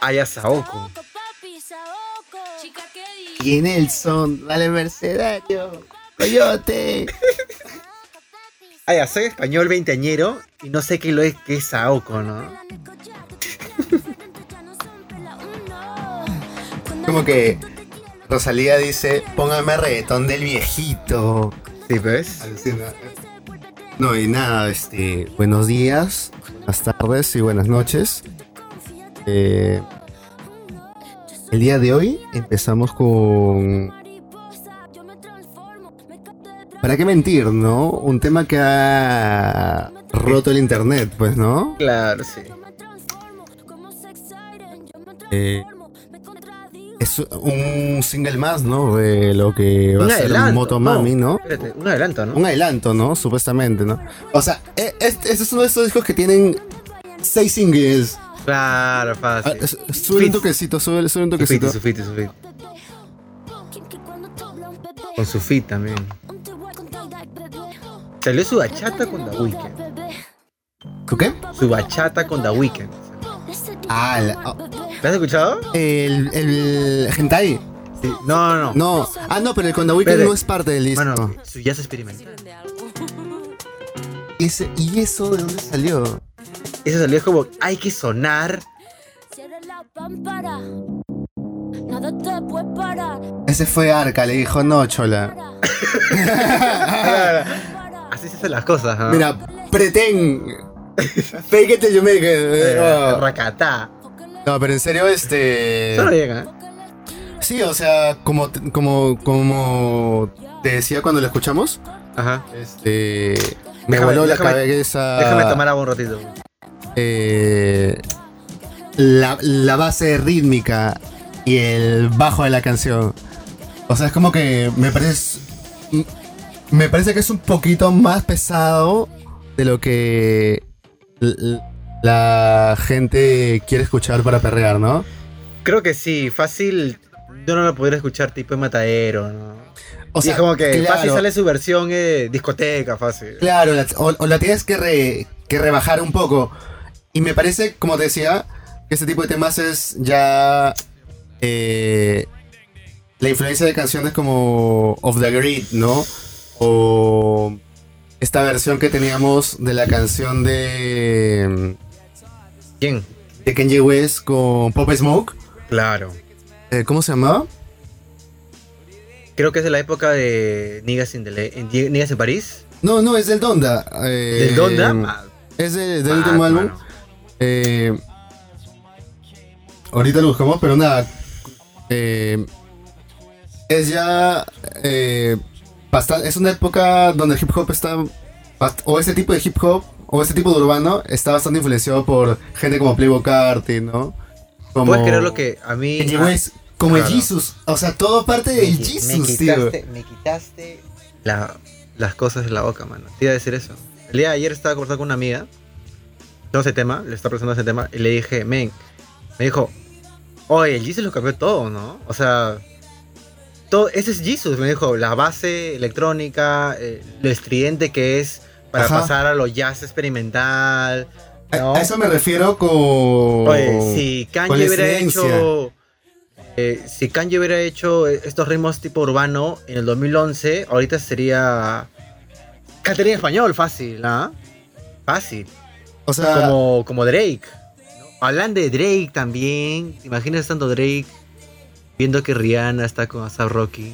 Ay, a Saoko. Y Nelson, dale mercenario, coyote. Ay, ya, soy español veinteañero y no sé qué lo es que es Saoko, ¿no? Como que Rosalía dice, póngame reggaetón del viejito. Sí, ¿ves? Alucina. No, y nada, este, buenos días, buenas tardes y buenas noches. Eh, el día de hoy empezamos con... ¿Para qué mentir, no? Un tema que ha roto el internet, pues, ¿no? Claro, sí. Eh, es un single más, ¿no? De lo que va Un a ser adelanto, Motomami, ¿no? Espérate, un adelanto, ¿no? Un adelanto, ¿no? Supuestamente, ¿no? O sea, este, este es uno de estos discos que tienen seis singles. Claro, Ah, fácil. es- Sube un toquecito, sube, sube un toquecito. su fit, su fit. Con su fit también. Salió su bachata con The Weeknd. ¿Con qué? Su bachata con The Weeknd. Ah, la- oh, ¿Lo has escuchado? el, el hentai. Sí. No, no, no. No. Ah, no, pero el con The Weeknd Espere. no es parte del disco. Mano, su jazz experimental. Ese- ¿Y eso de dónde salió? Eso salió como, hay que sonar. Nada te puede parar. Ese fue Arca, le dijo no, chola. Así se hacen las cosas, ¿no? Mira, pretend. Fake it till you make it. Eh, Oh. Racatá. No, pero en serio, este. Solo llega, ¿eh? Sí, o sea, como, te- como, como te decía cuando lo escuchamos, Ajá. este, me Déjame- voló la déjame- cabeza. Déjame tomar agua un ratito. eh, la, la base rítmica y el bajo de la canción. O sea, es como que me parece. Me parece que es un poquito más pesado de lo que la gente quiere escuchar para perrear, ¿no? Creo que sí, fácil. Yo no lo pudiera escuchar tipo en matadero, ¿no? O y es como que claro, fácil sale su versión eh, discoteca, fácil. Claro, la- o, o la tienes que, re- que rebajar un poco. Y me parece, como te decía, que este tipo de temas es ya eh, la influencia de canciones como Of the Grid, ¿no? O esta versión que teníamos de la canción de, ¿Quién? de Kanye West con Pop Smoke. Claro. Eh, ¿Cómo se llamaba? Creo que es de la época de Niggas in, the Niggas en París. No, no, es del Donda. eh, ¿Del Donda? Ah, Es de- del ah, último álbum. Eh, ahorita lo buscamos, pero nada. eh, es ya. eh, bastante, es una época donde el hip hop está. O este tipo de hip hop, o este tipo de urbano, está bastante influenciado por gente como Playboy Carti, ¿no? Como Puedes creer lo que a mí. West, como el. Jesus. O sea, todo parte me del Jesus, me tío. quitaste, me quitaste la- las cosas de la boca, mano. Te iba a decir eso. El día de ayer estaba conversando con una amiga. Todo ese tema, le estaba presentando ese tema. Y le dije, men. Me dijo, oye, el Jesus lo cambió todo, ¿no? O sea. Todo, ese es Jesus, me dijo. La base electrónica, eh, lo estridente que es para Ajá. pasar a lo jazz experimental. A- ¿no? A eso me refiero con. Oye, si Kanye hubiera hecho. eh, si Kanye hubiera hecho estos ritmos tipo urbano en el 2011, ahorita sería. Caterina español, fácil, ¿ah? Fácil. O sea, Como, como Drake. ¿no? Hablan de Drake también. ¿Te imaginas estando Drake viendo que Rihanna está con ASAP Rocky?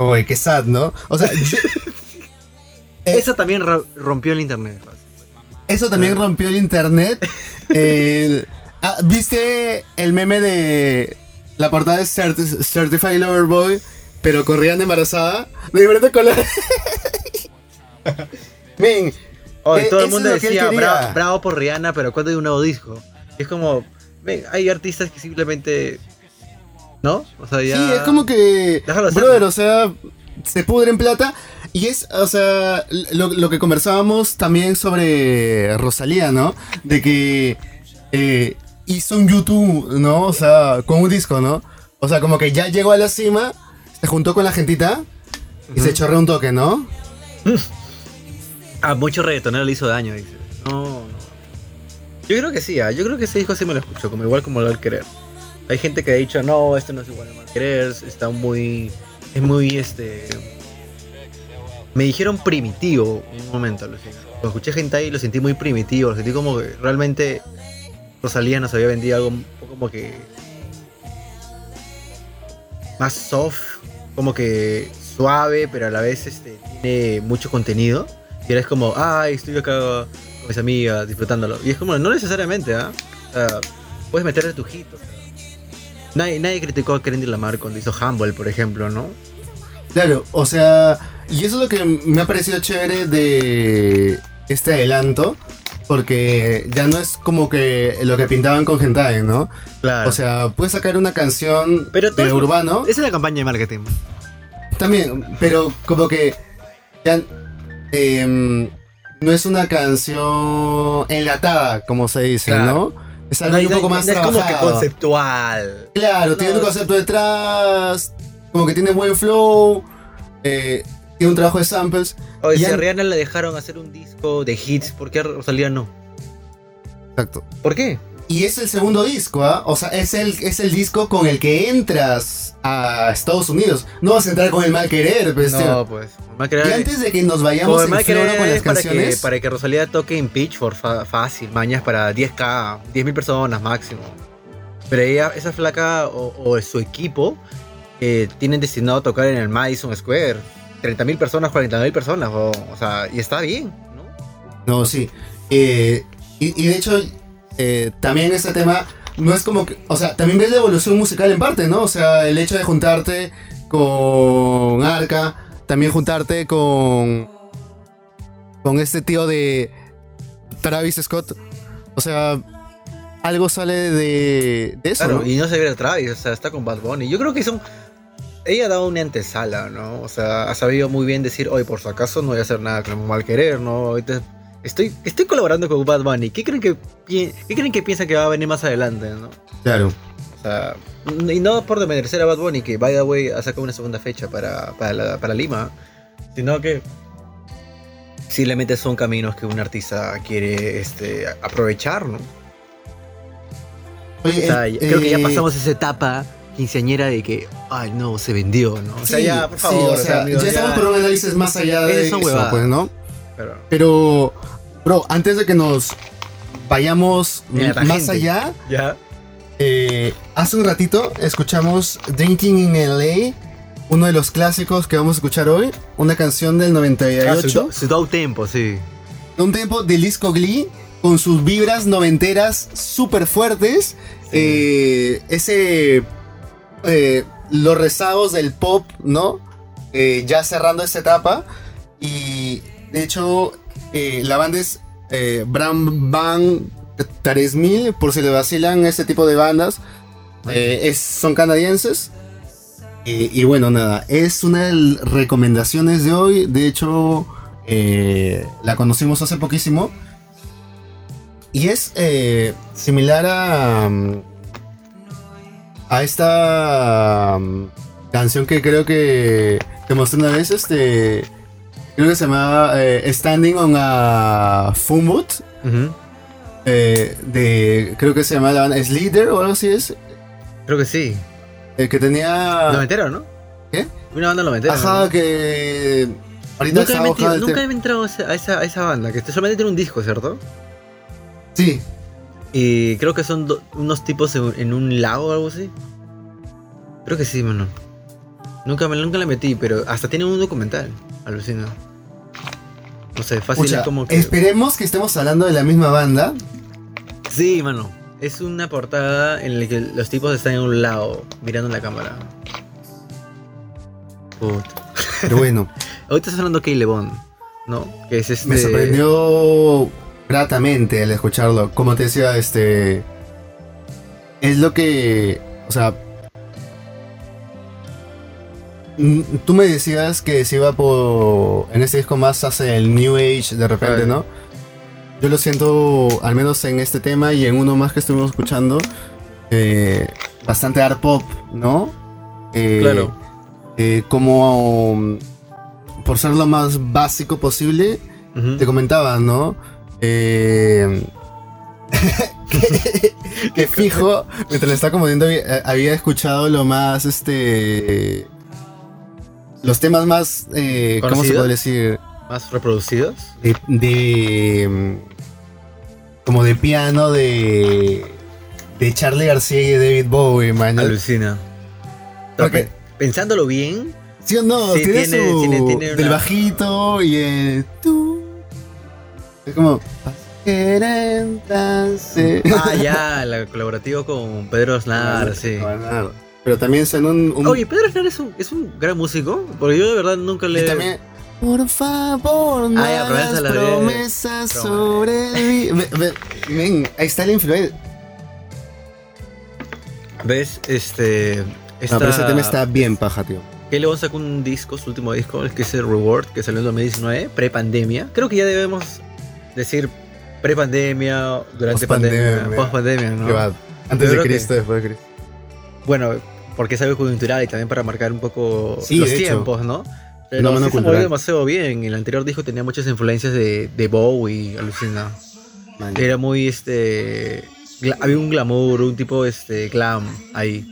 oye, qué sad, ¿no? O sea, yo-. Eso también ro- rompió el internet. Eso también rompió el internet. Ah, ¿Viste el meme de la portada de Certi- Certified Lover Boy, pero con Rihanna embarazada? De diferente color. Men, Eh, todo el mundo decía quería. "Bra- bravo por Rihanna, pero cuando hay un nuevo disco. Es como, ven, hay artistas que simplemente. ¿No? O sea, ya. sí, es como que. Brother, o sea, se pudre en plata. Y es, o sea, lo, lo que conversábamos también sobre Rosalía, ¿no? De que eh, hizo un YouTube, ¿no? O sea, con un disco, ¿no? O sea, como que ya llegó a la cima, se juntó con la gentita y se chorreó un toque, ¿no? A muchos reggaetoneros le hizo daño, dice. No, no. Yo creo que sí, ah, yo creo que ese disco sí me lo escucho, como igual como lo del querer. Hay gente que ha dicho, no, esto no es igual al mal querer, está muy. Es muy este. Me dijeron primitivo en un momento, alucina. Cuando escuché gente ahí lo sentí muy primitivo, lo sentí como que realmente Rosalía nos había vendido algo como que. más soft, como que suave, pero a la vez este, tiene mucho contenido. Y ahora es como, ay, estoy acá con mis amigas disfrutándolo. Y es como, no necesariamente, ¿ah? O sea, puedes meterle tu hit. o sea. Nadie, nadie criticó a Kendrick Lamar cuando hizo Humble, por ejemplo, ¿no? Claro, o sea, y eso es lo que me ha parecido chévere de este adelanto, porque ya no es como que lo que pintaban con Hentai, ¿no? Claro. O sea, puedes sacar una canción Pero de urbano, Esa es la campaña de marketing. también, pero como que ya em, no es una canción enlatada, como se dice, Claro. ¿no? Es algo un poco más no es como que conceptual. Claro, tiene No. un concepto detrás, como que tiene buen flow, eh, tiene un trabajo de samples. Oye, Y si a an- Rihanna le dejaron hacer un disco de hits, ¿por qué a Rosalía no? Exacto. ¿Por qué? Y es el segundo disco, ¿ah? O sea, es el, es el disco con el que entras a Estados Unidos. No vas a entrar con el mal querer, tío. No, pues. Mal querer- Y antes de que nos vayamos en floro con las para que, canciones, para que Rosalía toque en Pitchfork fácil, mañas para 10k, 10.000 personas máximo. Pero ella, esa flaca o, o su equipo eh, tienen destinado a tocar en el Madison Square. 30.000 personas, 40.000 personas, o, o sea, y está bien, ¿no? No, sí. Eh, y, y de hecho, eh, también este tema no es como que. O sea, también ves la evolución musical en parte, ¿no? O sea, el hecho de juntarte con Arca, también juntarte con. con este tío de Travis Scott. O sea, algo sale de, de eso, Claro, ¿no? y no se ve a Travis, o sea, está con Bad Bunny. Yo creo que son. Ella ha dado una antesala, ¿no? O sea, ha sabido muy bien decir, oye, por si acaso no voy a hacer nada con mal querer, ¿no? Estoy, estoy colaborando con Bad Bunny. ¿Qué creen que, ¿Qué creen que piensa que va a venir más adelante, no? Claro. O sea, y no por desmerecer a Bad Bunny, que by the way ha sacado una segunda fecha para, para, la- para Lima, sino que simplemente son caminos que un artista quiere este, aprovechar, ¿no? Oye, O sea, eh, creo que ya eh, pasamos esa etapa quinceañera de que, ay no, se vendió, ¿no? O sea, sí, ya, por sí, favor, o sea, amigos, ya estamos por un análisis más allá de eso, pues, ¿no? Pero- Pero, bro, antes de que nos vayamos más allá, ya. eh, hace un ratito escuchamos Drinking in LA, uno de los clásicos que vamos a escuchar hoy, una canción del Ah, 98, su, su down tempo, sí. un tempo de disco Glee con sus vibras noventeras súper fuertes, eh, ese, eh, los rezagos del pop, ¿no? Eh, ya cerrando esta etapa. Y de hecho eh, la banda es Bram Bang 3000 por si le vacilan este tipo de bandas. Son canadienses. Y, bueno nada es una de las recomendaciones de hoy. De hecho la conocimos hace poquísimo. Y es similar a a esta mm, canción que creo que te mostré una vez este creo que se llamaba eh, Standing on a Ujú. eh, de creo que se llamaba la banda Slither o algo así es Creo que sí. eh, que tenía Noventero, ¿no? ¿Qué? Una banda noventera. ajá ¿no? que ahorita Nunca, he metido- el nunca he entrado a esa, a esa, a esa banda, que solamente tiene un disco, ¿cierto? sí Y creo que son unos tipos en, en un lago o algo así. Creo que sí, mano. Nunca, me, nunca la metí, pero hasta tiene un documental. Alucina. No sé, fácil es como que. esperemos que estemos hablando de la misma banda Sí, mano. Es una portada en la que los tipos están en un lado, mirando la cámara. Puta. pero bueno Ahorita estás hablando de Kay Bond, ¿no? Que es este. Me sorprendió gratamente al escucharlo. Como te decía, este. Es lo que. O sea. mm, Tú me decías que se iba por. En este disco más hace el New Age de repente. ¿no? Yo lo siento, al menos en este tema y en uno más que estuvimos escuchando, eh, bastante art pop, ¿no? Eh, Claro. eh, como. por ser lo más básico posible, te comentaba, ¿no? Eh, que, que fijo, mientras le estaba acomodando, había, había escuchado lo más, este... Los temas más, eh, ¿cómo se puede decir? Más reproducidos. De, de, Como de piano de... De Charlie García y de David Bowie, man. Alucina. Porque- Pensándolo bien, ¿Sí o no? Sí, tiene, tiene- su... tiene- tiene Del bajito y el... Es como... Ah, ya, la colaborativo con Pedro Aznar, sí. Pero también son un... un- Oye, Pedro Aznar es un, es un gran músico, porque yo de verdad nunca le... y también... Por favor, no Ah, hagas la de- promesas Promesa. sobre ve- ven, ahí está la influencia. ¿Ves? Este... Esta... No, pero ese tema está bien paja, tío. Que luego sacó un disco, su último disco, el que es el Reward, que salió en 2019, pre-pandemia. Creo que ya debemos decir pre-pandemia, durante pandemia, post-pandemia, ¿no? Va, Antes de que- Cristo, después de Cristo. Bueno, porque es algo coyuntural y también para marcar un poco Sí, los de hecho. tiempos, ¿no? Pero Fenómeno sí se cultural. movió demasiado bien. El anterior disco tenía muchas influencias de, de Bowie, alucina. Man. Era muy, este... había un glamour, un tipo, este, glam ahí.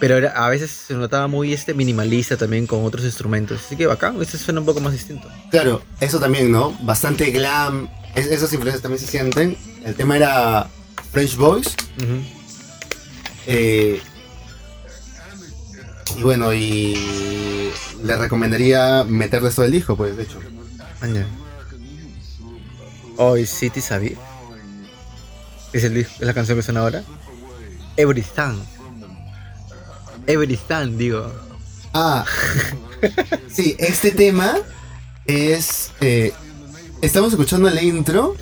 Pero era- a veces se notaba muy, este, minimalista también con otros instrumentos. Así que bacán, este suena un poco más distinto. Claro, eso también, ¿no? Bastante glam. Es- esas influencias también se sienten. El tema era French Boys. Eh, y bueno, y le recomendaría meterle todo el disco, pues, de hecho. Hoy City Sabi. Es, el, disco- es la canción que suena ahora. Everything. Everything, digo. Ah, sí, este tema es... eh, estamos escuchando el intro.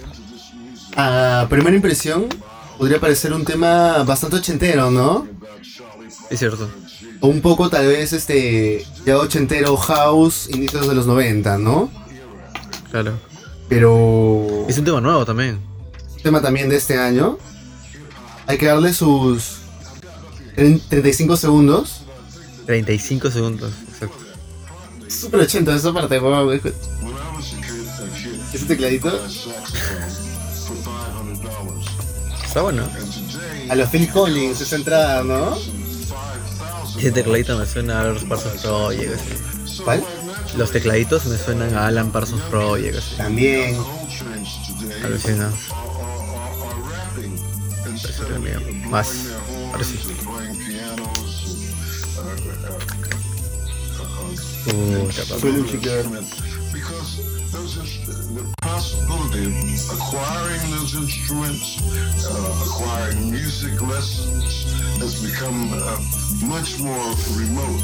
A primera impresión, podría parecer un tema bastante ochentero, ¿no? Es cierto. O un poco tal vez este ya ochentero house, inicios de los 90, ¿no? Claro. Pero... Es un tema nuevo también. tema también de este año. Hay que darle sus tre- 35 segundos. 35 segundos. Exacto. Super 80 esa parte, wow. Ese tecladito Está bueno. a los Phil Collins, esa entrada, ¿no? Ese tecladito me suena a Alan Parsons Project. así. ¿Cuál? Los tecladitos me suenan a Alan Parsons Project. Así. También. Alucina. Más. Ahora sí. Papá. Chico. possibility of acquiring those instruments, uh, acquiring music lessons has become uh, much more remote.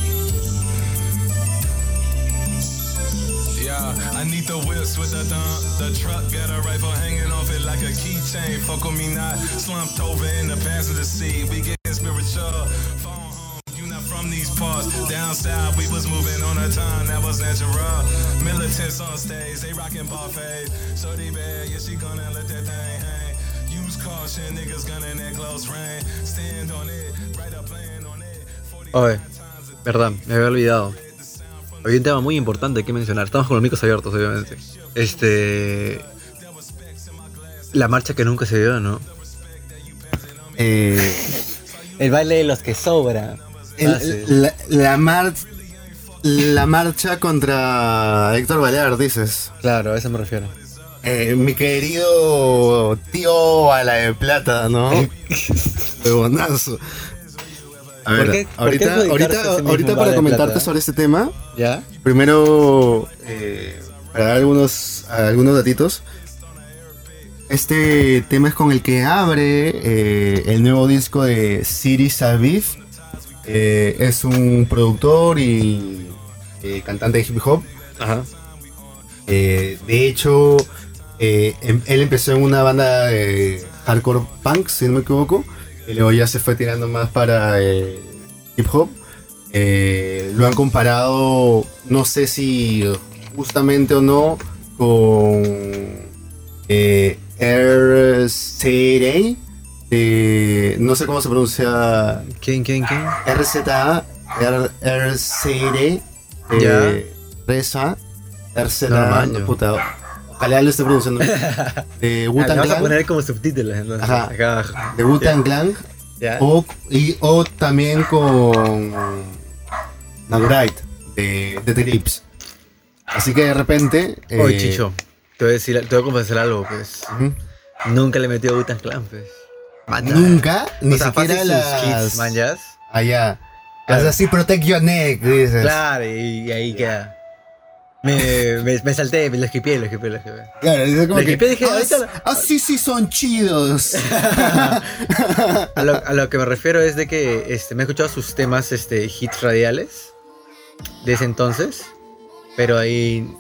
Yeah, I need the whips with the thumb. The truck got a rifle hanging off it like a keychain. Fuck with me not. Slumped over in the passenger seat. We getting spiritual. From these parts. Down south, we was moving on a time that was natural. Militants on stage, they rocking buffets. Shorty bad, yeah, she gonna let that thing hang. Use caution, niggas gunning at close range. Stand on it, write a plan on it. 40 Oye, verdad, me había olvidado. Había un tema muy importante que mencionar. Estamos con los micros abiertos, obviamente. Este. La marcha que nunca se dio, ¿no? Eh, El baile de los que sobra. El- la, la mar- la marcha contra Héctor Balear, dices. Claro, a eso me refiero. Eh, mi querido tío a la de plata, ¿no? Huevonazo. A ¿Por ver, qué- ahorita, ahorita, ahorita para comentarte sobre este tema, ¿Ya? primero eh, para dar algunos, algunos datitos. Este tema es con el que abre eh, el nuevo disco de Siri Saviv. Eh, es un productor y eh, cantante de hip hop. Ajá. Eh, de hecho, em- él empezó en una banda de hardcore punk, si no me equivoco, y luego ya se fue tirando más para hip hop. Lo han comparado, no sé si justamente o no, con eh, RZA, de- no sé cómo se pronuncia ¿Quién, quién, quién? RZA, R- RZA, Ya. eh, RZA, RZA, No, puta, ojalá lo esté pronunciando de Wu-Tang le vamos a Clan, poner como subtítulos entonces. Ajá. acá abajo. de Wu-Tang Clan, o, y, o también con Nagurite, de, de The Lips. Así que de repente... Oye, eh, Chicho, te voy a decir, te voy a confesar algo, pues. Nunca le metió a Butan Clan, pues. Nunca, ni o sea, siquiera las... hits, manjas. Allá. Claro. Así, protect your neck, dices. Claro, y, y ahí queda. Me, me, me salté, me lo esquipié, lo esquipié, lo esquipié. Claro, como Le que, dije, "Ah, ahorita s- ah, sí, sí, son chidos. A lo, a lo que me refiero es de que este, me he escuchado sus temas, este, hits radiales de ese entonces, pero ahí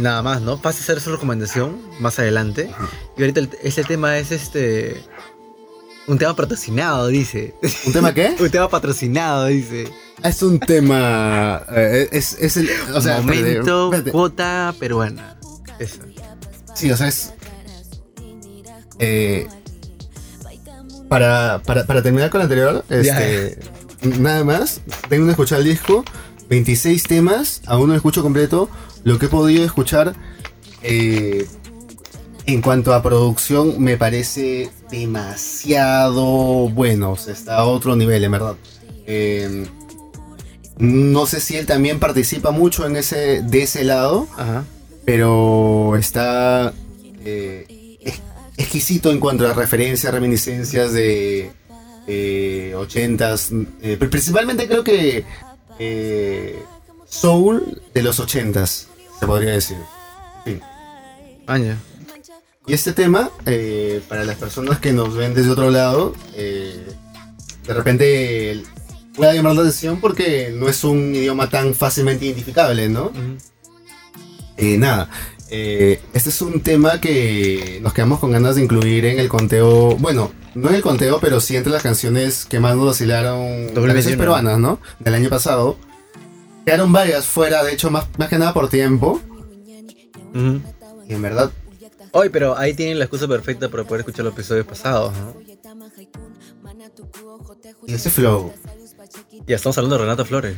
nada más, ¿no? Pasa a ser su recomendación más adelante. Y ahorita el- ese tema es este un tema patrocinado, dice. ¿Un tema qué? un tema patrocinado, dice. Es un tema. eh, es, es el. O sea, Momento, cuota peruana. Eso. Sí, o sea, es. eh, para, para, para terminar con lo anterior, este, nada más, tengo que escuchar el disco, 26 temas, aún no lo escucho completo. Lo que he podido escuchar eh, en cuanto a producción me parece demasiado bueno, o sea, está a otro nivel, en verdad. Eh, no sé si él también participa mucho en ese, de ese lado, Ajá. pero está eh, ex- exquisito en cuanto a referencias, reminiscencias de eh, 80s, eh, pero principalmente creo que Soul de los 80s, se podría decir. Fin. Año. Y este tema, eh, para las personas que nos ven desde otro lado, eh, de repente pueda llamar la atención porque no es un idioma tan fácilmente identificable, ¿no? Eh, nada, eh, este es un tema que nos quedamos con ganas de incluir en el conteo, bueno, no en el conteo, pero sí entre las canciones que más nos 2021. canciones peruanas, ¿no? Del año pasado. Quedaron varias fuera, de hecho, más, más que nada por tiempo. Y en verdad, Hoy, pero ahí tienen la excusa perfecta para poder escuchar los episodios pasados, ¿no? y ese flow. Ya estamos hablando de Renato Flores.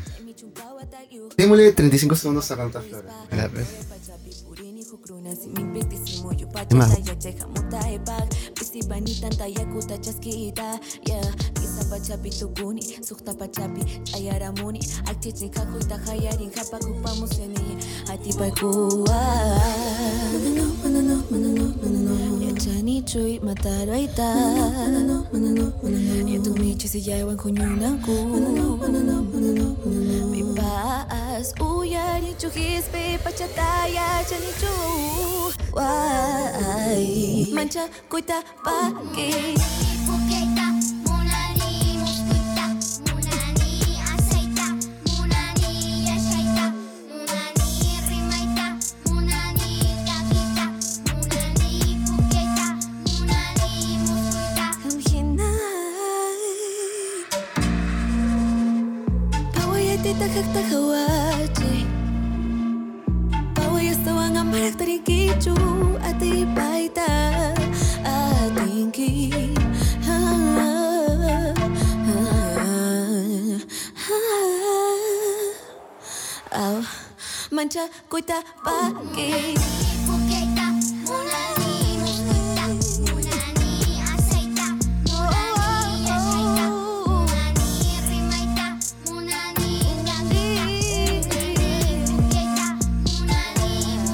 Démosle 35 segundos a Renata Flores. Isibani tanta yakuta chaskita Yeah Kisapachapi tupuni Suktapachapi ayaramuni Aktichni kakuita hayarin Hapakupamuseni Atipaikua Manano, manano, manano, manano Yachani chui mataroita Manano, manano, manano Yatumichi siyawan kunyunaku Manano, manano, manano, manano Pipaas uyari chujispe Pachataya chanichu Why mancha, coita pa' aquí.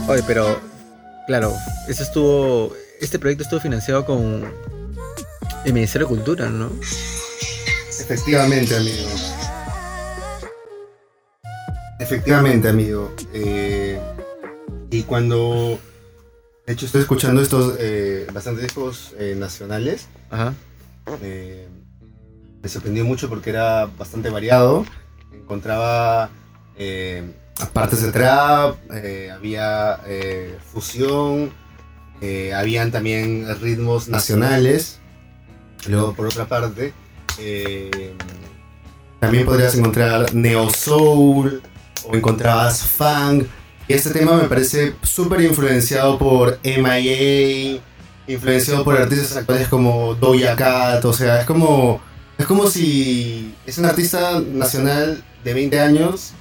Oye, pero, claro, eso estuvo. Este proyecto estuvo financiado con el Ministerio de Cultura, ¿no? Efectivamente, amigo. Efectivamente, amigo. Eh, y cuando. De hecho, estoy escuchando estos eh, bastantes discos eh, nacionales. Ajá. eh, me sorprendió mucho porque era bastante variado. Encontraba partes de trap, había fusión, habían también ritmos nacionales. Luego, por otra parte, también podrías encontrar neo soul o encontrabas funk. Y este tema me parece súper influenciado por MIA, influenciado por artistas actuales como Doja Cat, o sea, es como, es como si es un artista nacional de 20 años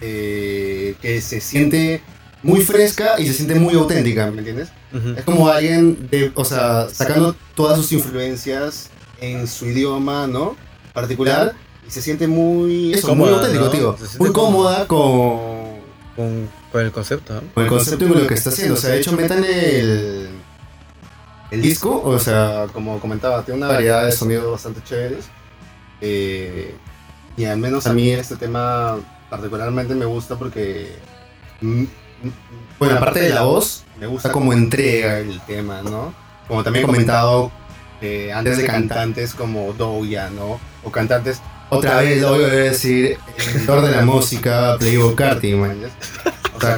eh, que se siente muy fresca y se siente muy auténtica, ¿me entiendes? Es como alguien, de, o sea, sacando todas sus influencias en su idioma, ¿no? Particular, y se siente muy, eso, muy Cómoda, auténtico, ¿no? tío. Muy cómoda con, Con, con el concepto, ¿no? con el concepto y con lo que está haciendo. O sea, de hecho, metan el, el disco, o sea, como comentaba, tiene una variedad de sonidos bastante chéveres. Eh, y al menos a mí este tema particularmente me gusta porque, bueno, aparte de la voz, me gusta cómo entrega el tema, ¿no? Como también he comentado eh, antes de cantantes como Doja, ¿no? O cantantes, otra vez lo voy a decir, el autor de la música, Playboy Carti, man. O sea,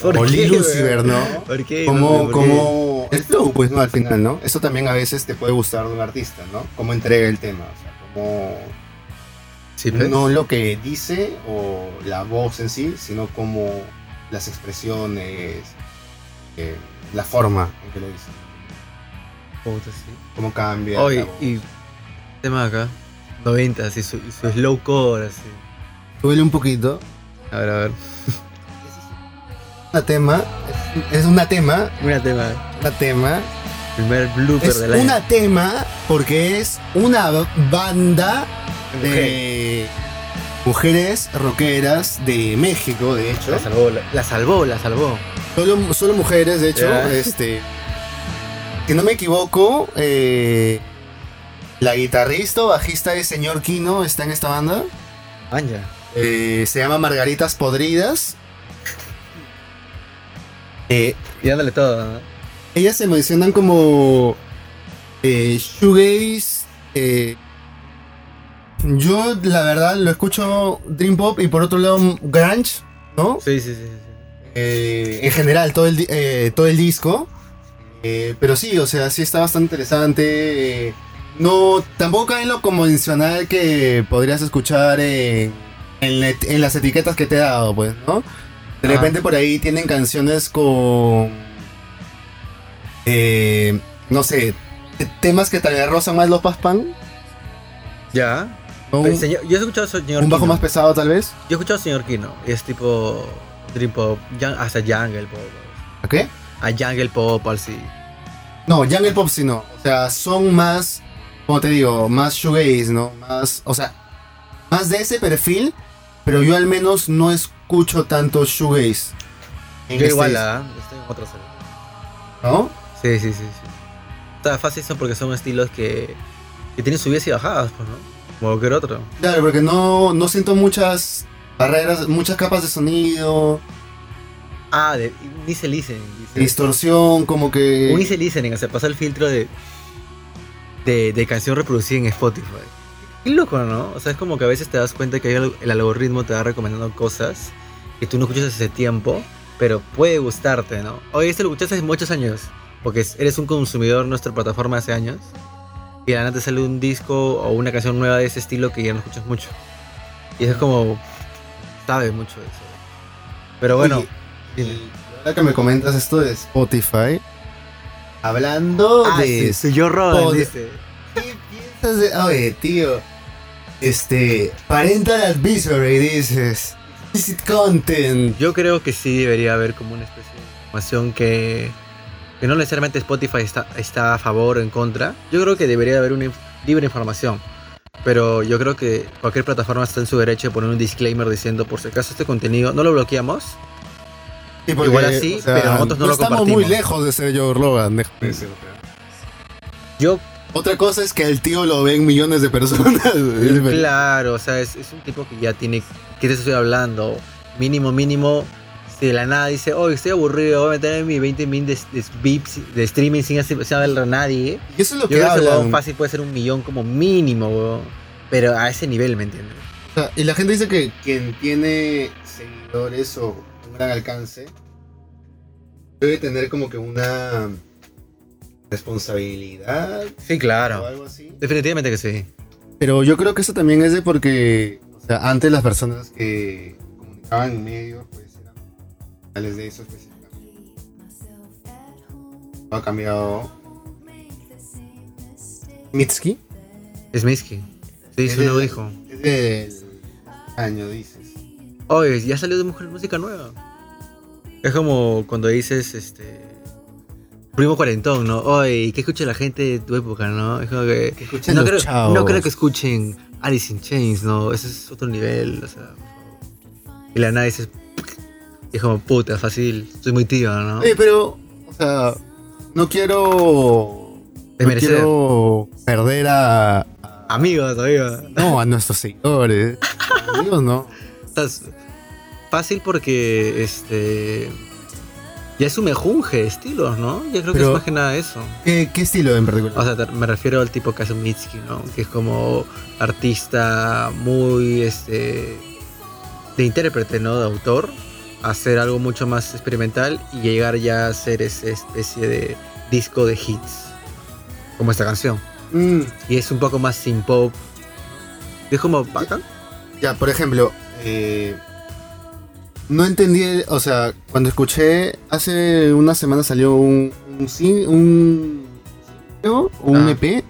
¿Por o qué, Vert, ¿no? ¿Por qué? Como, como el flow, pues, ¿no? Al final, ¿no? Eso también a veces te puede gustar de un artista, ¿no? Cómo entrega el tema, o sea, cómo... Sí, pues. No lo que dice o la voz en sí, sino como las expresiones, eh, la forma en que lo dice, Puta, sí. cómo cambia. Voz. y tema acá, 90 y su, su slowcore así. Duele un poquito. A ver, a ver. Una tema, es, una tema, Una tema, una tema. primer blooper Es del año. una tema porque es una banda de mujeres rockeras de México, de hecho. La salvó, la, la salvó, la salvó. Solo, solo mujeres, de hecho. Ya. Este. Si no me equivoco, eh, la guitarrista o bajista de Señor Kino está en esta banda. Anja. Eh, se llama Margaritas Podridas. Eh, Y dándole todo, ¿no? ellas se mencionan como eh, shoegaze. eh, yo, la verdad, lo escucho Dream Pop y por otro lado grunge, ¿no? Sí, sí, sí. sí. Eh, en general, todo el, todo el disco. Pero sí, o sea, sí está bastante interesante. Eh, no, tampoco cae en lo convencional que podrías escuchar en, en en las etiquetas que te he dado, pues, ¿no? De Ah. repente por ahí tienen canciones con. eh, no sé, te- temas que tal vez rozan más los paspan. Ya. yo he escuchado a Señor un bajo Kino. más pesado, tal vez. Yo he escuchado a Señor Kino. Es tipo Dream Pop, hasta Jungle Pop. ¿A qué? A Jungle Pop, así. No, Jungle Pop sí no. O sea, son más, como te digo, más shoegaze, ¿no? Más, o sea, más de ese perfil, pero yo al menos no escucho tanto shoegaze. Yo este igual, ¿ah? Estoy en otro solo. ¿No? Sí, sí, sí, sí. Está fácil son porque son estilos que, que tienen subidas y bajadas, pues, ¿no? Como cualquier otro. Claro, porque no, no siento muchas barreras, muchas capas de sonido, Ah, de, ni se listening. dice. distorsión, como que... Un easy listening, o sea, pasa el filtro de, de, de canción reproducida en Spotify. Qué loco, ¿no? O sea, es como que a veces te das cuenta que el algoritmo te va recomendando cosas que tú no escuchas hace tiempo, pero puede gustarte, ¿no? Oye, este lo escuchaste hace muchos años, porque eres un consumidor de nuestra plataforma hace años, y de la te sale un disco o una canción nueva de ese estilo que ya no escuchas mucho. Y es como, sabe mucho eso. Pero bueno, Oye, y que me comentas esto de Spotify, hablando Ah, de... sí, yo Rodan, dice. ¿Qué piensas de.? Oye, tío. Este. Parental Advisory, dices. Explicit content. Yo creo que sí debería haber como una especie de información que, que no necesariamente Spotify está, está a favor o en contra. Yo creo que debería haber una inf- libre información. Pero yo creo que cualquier plataforma está en su derecho de poner un disclaimer diciendo por si acaso este contenido no lo bloqueamos. Sí, porque, Igual así, pero nosotros no lo estamos compartimos. muy lejos de ser Joe Rogan. Yo, Otra cosa es que el tío lo ven millones de personas. claro, o sea, es, es un tipo que ya tiene... ¿Qué te estoy hablando? Mínimo, mínimo... Si de la nada dice, oh, estoy aburrido, voy a meter mi 20 min de, de, VIPs, de streaming sin hablar a nadie. Y eso es lo Yo que creo que ese fácil puede ser un millón como mínimo, huevón. Pero a ese nivel, ¿me entiendes? O sea, y la gente dice que quien tiene seguidores o un gran alcance debe tener como que una responsabilidad Sí, o claales algo así. Definitivamente que sí. Pero yo creo que eso también es de porque, o sea, antes las personas que comunicaban en medios, pues eran profesionales de eso específicamente. Ha cambiado. Mitski. Es Misky. Sí, Es su nuevo hijo. Es del año, dices. Oye, ya salió de Mujer Música Nueva. Es como cuando dices, este. Primo cuarentón, ¿no? Oye, ¿qué escucha la gente de tu época, no? Es como que. no, creo, chavos. no creo que escuchen Alice in Chains, ¿no? Ese es otro nivel, o sea. Y la nada dices. Y es como, puta, fácil. Soy muy tío, ¿no? Oye, pero, o sea, no quiero. No quiero perder a. Amigos, amigos. No, a nuestros seguidores. Amigos, no. Estás fácil porque este ya es un mejunje estilos, ¿no? Yo creo que Pero- es más que nada eso. ¿Qué, qué estilo en particular? O sea, te- me refiero al tipo que Mitski, ¿no? Que es como artista muy este de intérprete, ¿no? De autor, hacer algo mucho más experimental y llegar ya a hacer esa especie de disco de hits. Como esta canción. Mm, Y es un poco más sin pop. Es como bacán. ya, por ejemplo, eh, no entendí, o sea, cuando escuché, hace una semana salió un, un, un, un Ah. EP,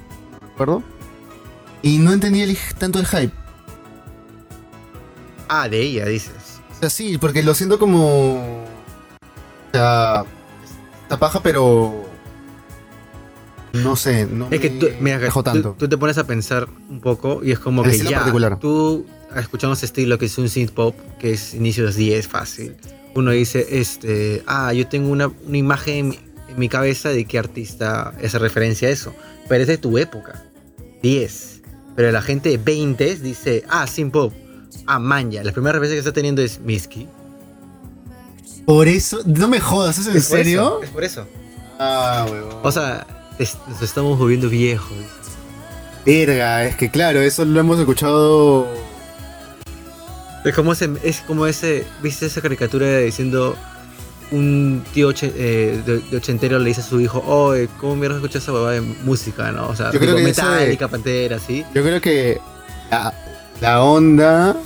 recuerdo, y no entendí el, tanto el hype. Ah, de ella, dices. O sea, sí, porque lo siento como. O sea. Esta paja, pero. No sé, no Es que me tú, mira, que dejó tú- tanto. Tú, te pones a pensar un poco y es como El que ya particular. tú escuchamos este estilo que es un synth pop, que es inicios 10 fácil. Uno dice, este, ah, yo tengo una, una imagen en mi, en mi cabeza de qué artista hace referencia a eso, pero es de tu época, 10. Pero la gente de 20 dice, ah, synth pop, ah, manja, la primera referencia que está teniendo es Misky. Por eso. No me jodas, ¿es en Es por serio? eso, Es por eso. Ah, huevón. O sea, es- nos estamos volviendo viejos. Verga, es que claro, eso lo hemos escuchado. Es como ese, es como ese, ¿viste esa caricatura diciendo un tío eh, de, de ochentero le dice a su hijo, oh, ¿cómo mierda escuchas esa huevada de música, no? O sea, Yo creo que de- Metallica, Pantera, ¿sí? Yo creo que. La, la onda.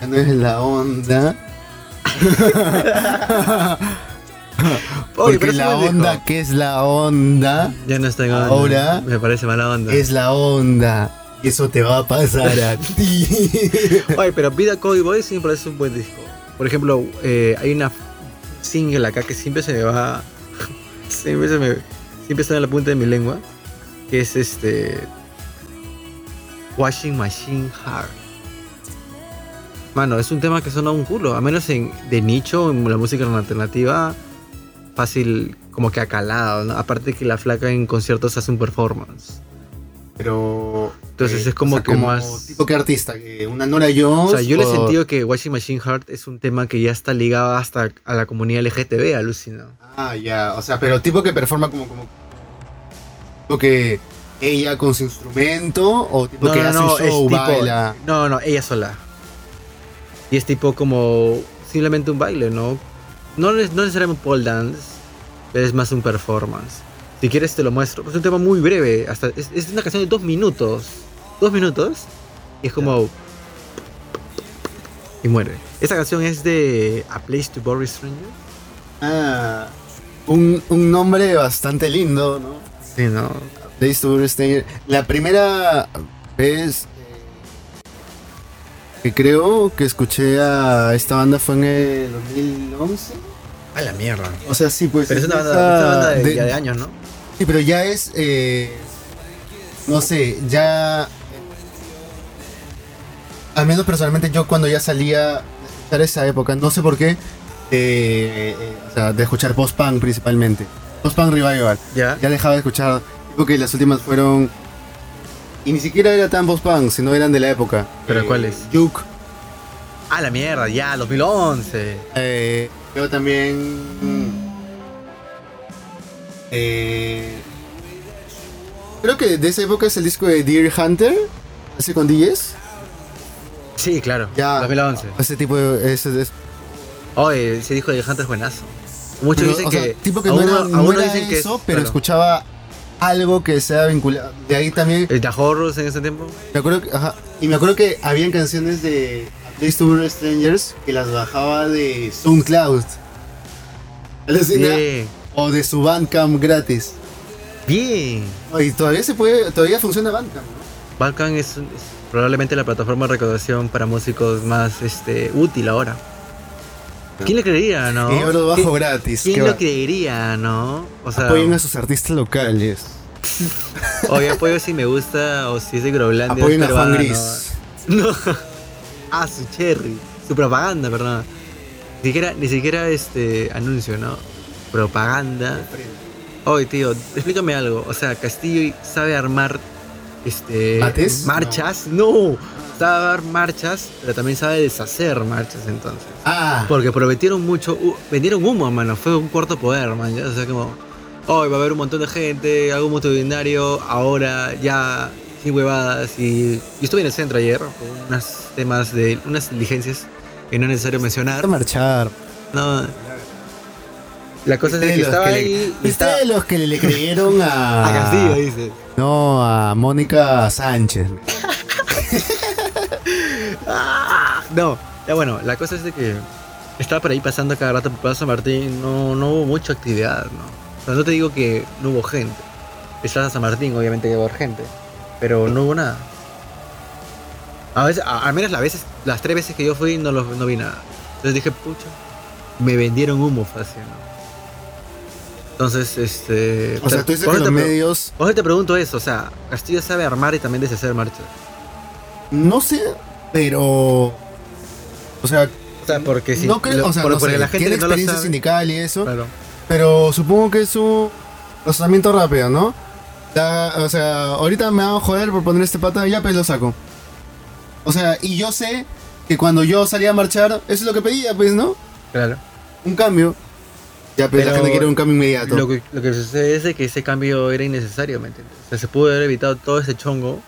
Ya no es la onda. Porque la onda, ¿qué es la onda? Ya no está en onda. Ahora Me parece mala onda. Es la onda. Eso te va a pasar a ti. Oye, pero Vida Cody Boy me parece un buen disco. Por ejemplo, eh, hay una single acá que siempre se me va. siempre se me. Siempre está en la punta de mi lengua. Que es este. Washing Machine Heart. Mano, es un tema que suena un culo. A menos en, de nicho, en la música alternativa. Fácil, como que acalado, ¿no? Aparte que la flaca en conciertos hace un performance. Pero. Entonces es como que más- ¿Tipo qué artista? ¿Que ¿Una Nora Jones? O sea, yo le he sentido que Washing Machine Heart es un tema que ya está ligado hasta a la comunidad LGTB, alucina. Ah, ya. O sea, pero tipo que performa como. como tipo que ella con su instrumento o tipo que hace un show, baila. No, no, ella sola. Y es tipo como simplemente un baile, ¿no? No, es- no necesariamente pole dance, pero es más un performance. Si quieres te lo muestro. Es un tema muy breve, hasta es, es una canción de dos minutos. Dos minutos. Y es como... Y muere. Esa canción es de A Place to Bury Strangers. Ah, un, un nombre bastante lindo, ¿no? Sí, ¿no? Place to Bury Stranger. La primera vez eh, que creo que escuché a esta banda fue en el 2011. A la mierda. O sea, sí, pues. Pero es una banda, esa- es una banda de, de- ya de años, ¿no? Sí, pero ya es. eh, no sé, ya. Al menos personalmente, yo cuando ya salía de escuchar esa época, no sé por qué. eh, eh, o sea, de escuchar post-punk principalmente. Post-punk revival. Ya. Ya dejaba de escuchar. Tipo que las últimas fueron. Y ni siquiera era tan post-punk, sino eran de la época. ¿Pero cuáles? Juke. A la mierda, ya, 2011. Eh, también. Eh, creo que de esa época es el disco de Deer Hunter. Ese con DJs. Sí, claro. Ya. 2011. Ese tipo de. Ese, es- Oye, ese disco de Hunter es buenazo. Muchos pero, dicen o sea, que. tipo que no uno- era, a no uno era dicen que es- eso, pero claro. escuchaba algo que sea vinculado. De ahí también. ¿El Horrors en ese tiempo? Me acuerdo que, ajá, y me acuerdo que habían canciones de to Bury Strangers que las bajaba de SoundCloud. Alucina. Bien. O de su Bandcamp gratis. Bien. Y todavía se puede, todavía funciona Bandcamp, ¿no? Balkan es, es probablemente la plataforma de recaudación para músicos más este, útil ahora. ¿Quién le creería, no? Y yo lo bajo ¿Qui- gratis. ¿Quién ¿qué lo va? creería, no? O sea, Apoyen a sus artistas locales. oye, apoyo si me gusta o si es de Groenlandia. Apoyen a Juan Gris. No. Ah, su cherry. Su propaganda, perdón. Ni siquiera, ni siquiera este anuncio, ¿no? Propaganda. Oye, tío, explícame algo. O sea, Castillo sabe armar este ¿Mates? marchas. No. Sabe dar marchas, pero también sabe deshacer marchas entonces. Ah, Porque prometieron mucho, uh, vendieron humo, mano. Fue un cuarto poder, man. O sea, como, hoy va a haber un montón de gente, algo multitudinario, ahora ya sin huevadas. Y yo estuve en el centro ayer con unos temas de unas diligencias que no es necesario mencionar. marchar. No. La cosa es que los estaba que le- ahí. y viste estaba- de los que le creyeron a. a Castillo, dice. No, a Mónica Sánchez. ¡Ah! No, ya bueno, la cosa es de que estaba por ahí pasando cada rato por Plaza Martín, no, no hubo mucha actividad, ¿no? O sea, no te digo que no hubo gente. Estás a San Martín, obviamente que gente, pero no hubo nada. A veces, a- al menos las veces, las tres veces que yo fui no, lo- no vi nada. Entonces dije, pucha, me vendieron humo fácil, ¿no? Entonces, este... O sea, tú dices que los medios. por eso te pregunto eso, o sea, Castillo sabe armar y también deshacer marchas. No sé, pero. O sea, O sea, porque si... no creo. lo- o sea, por- no porque sé, la gente tiene no experiencia sabe- sindical y eso. Claro. Pero supongo que es un razonamiento rápido, ¿no? O sea, ahorita me van a joder por poner este pata, ya pues lo saco. O sea, y yo sé que cuando yo salía a marchar, eso es lo que pedía, pues, ¿no? Claro. Un cambio. Ya, la Pero gente quiere un cambio inmediato. Lo que, lo que sucede es de que ese cambio era innecesario, ¿me entiendes? O sea, se pudo haber evitado todo ese chongo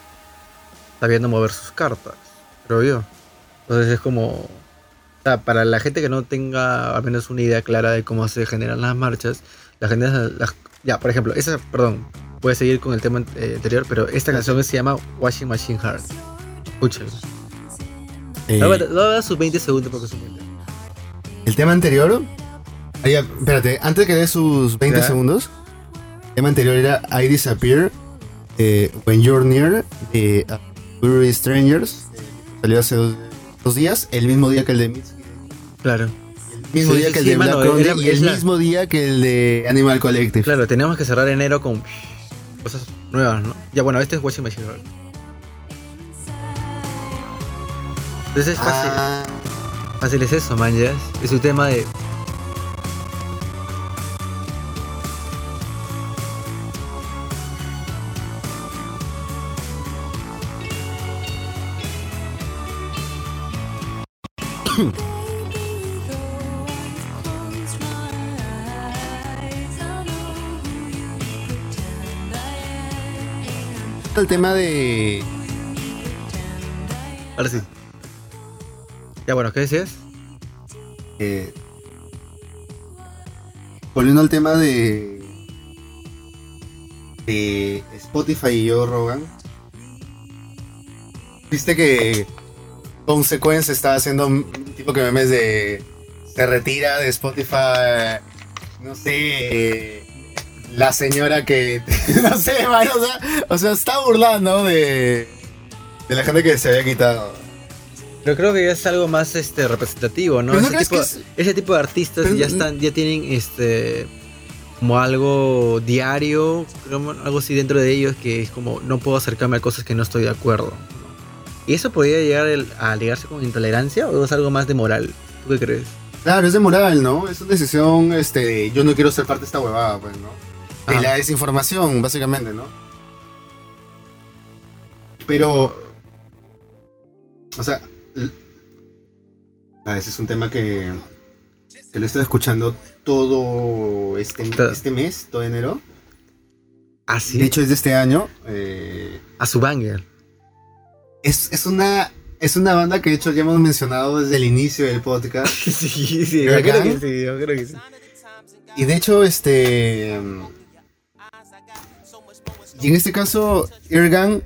sabiendo mover sus cartas, creo yo. Entonces es como... O sea, para la gente que no tenga al menos una idea clara de cómo se generan las marchas, la gente... las- ya, por ejemplo, esa, perdón, voy a seguir con el tema eh, anterior, pero esta canción se llama Washing Machine Heart. Escúchalo. Eh, dar sus 20 segundos porque tema. el tema anterior. Ah, ya, espérate, antes que dé sus 20 Ya. segundos. El tema anterior era I Disappear. eh, When You're Near. De uh, Blurry Strangers. Salió hace dos, dos días. El mismo día que el de. Claro. mismo Sí, día sí, que el de mano, Black la- y el la- mismo día que el de Animal Collective. Claro, tenemos que cerrar enero con cosas nuevas, ¿no? Ya bueno, este es Washing Machine. Entonces es fácil, Ah, fácil es eso, man, ya. Es un tema de. el tema de. Ahora sí. Ya bueno, ¿qué decías? eh, volviendo al tema de. de Spotify y yo, Rogan. Viste que Consequence está haciendo un tipo que memes de. se retira de Spotify. No sé. eh, la señora que. no sé, man, o sea, o sea, está burlando de. de la gente que se había quitado. Pero creo que es algo más este representativo, ¿no? Pero ¿no ese, tipo, es- ese tipo de artistas Pero ya están, ya tienen este como algo diario, algo así dentro de ellos que es como no puedo acercarme a cosas que no estoy de acuerdo. ¿Y eso podría llegar a ligarse con intolerancia o es algo más de moral? ¿Tú qué crees? Claro, es de moral, ¿no? Es una decisión, este, yo no quiero ser parte de esta huevada, pues, ¿no? De Ajá. la desinformación, básicamente, ¿no? Pero, o sea, ah, ese es un tema que, que lo he estado escuchando todo este, Todo. este mes, todo enero. Así. De hecho, es de este año. eh, a su banger. Es, es una... Es una banda que de hecho ya hemos mencionado desde el inicio del podcast. sí, sí, yo creo que sí, yo creo que sí. Y de hecho, este. Y en este caso, Irgan.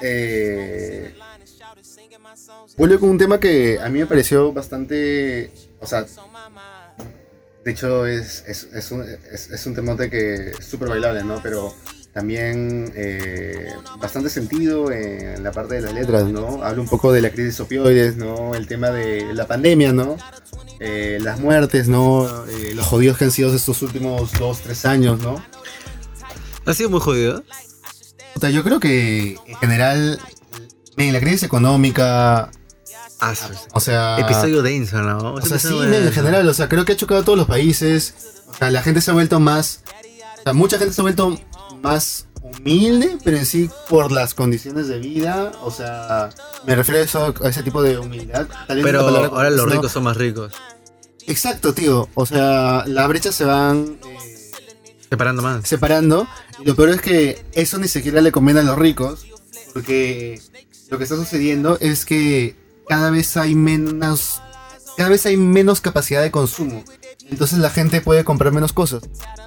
Eh, vuelve con un tema que a mí me pareció bastante. O sea. De hecho, es, es, es un, es, es un temote que es súper bailable, ¿no? Pero también eh, bastante sentido en la parte de las letras, ¿no? Habla un poco de la crisis opioides, ¿no? El tema de la pandemia, ¿no? eh, las muertes, ¿no? Eh, los jodidos que han sido estos últimos dos, tres años, ¿no? Ha sido muy jodido. Puta, yo creo que en general, en la crisis económica, Ah, sí, sí. o sea... Episodio denso, ¿no? O sea, sí, en general, o sea, creo que ha chocado a todos los países. O sea, la gente se ha vuelto más. O sea, mucha gente se ha vuelto más humilde, pero en sí por las condiciones de vida. O sea, me refiero a, eso, a ese tipo de humildad. Pero la palabra ahora los no- ricos son más ricos. Exacto, tío. O sea, las brechas se van eh, Separando más. separando. Y lo peor es que eso ni siquiera le conviene a los ricos. Porque lo que está sucediendo es que cada vez hay menos. Cada vez hay menos capacidad de consumo. Entonces la gente puede comprar menos cosas.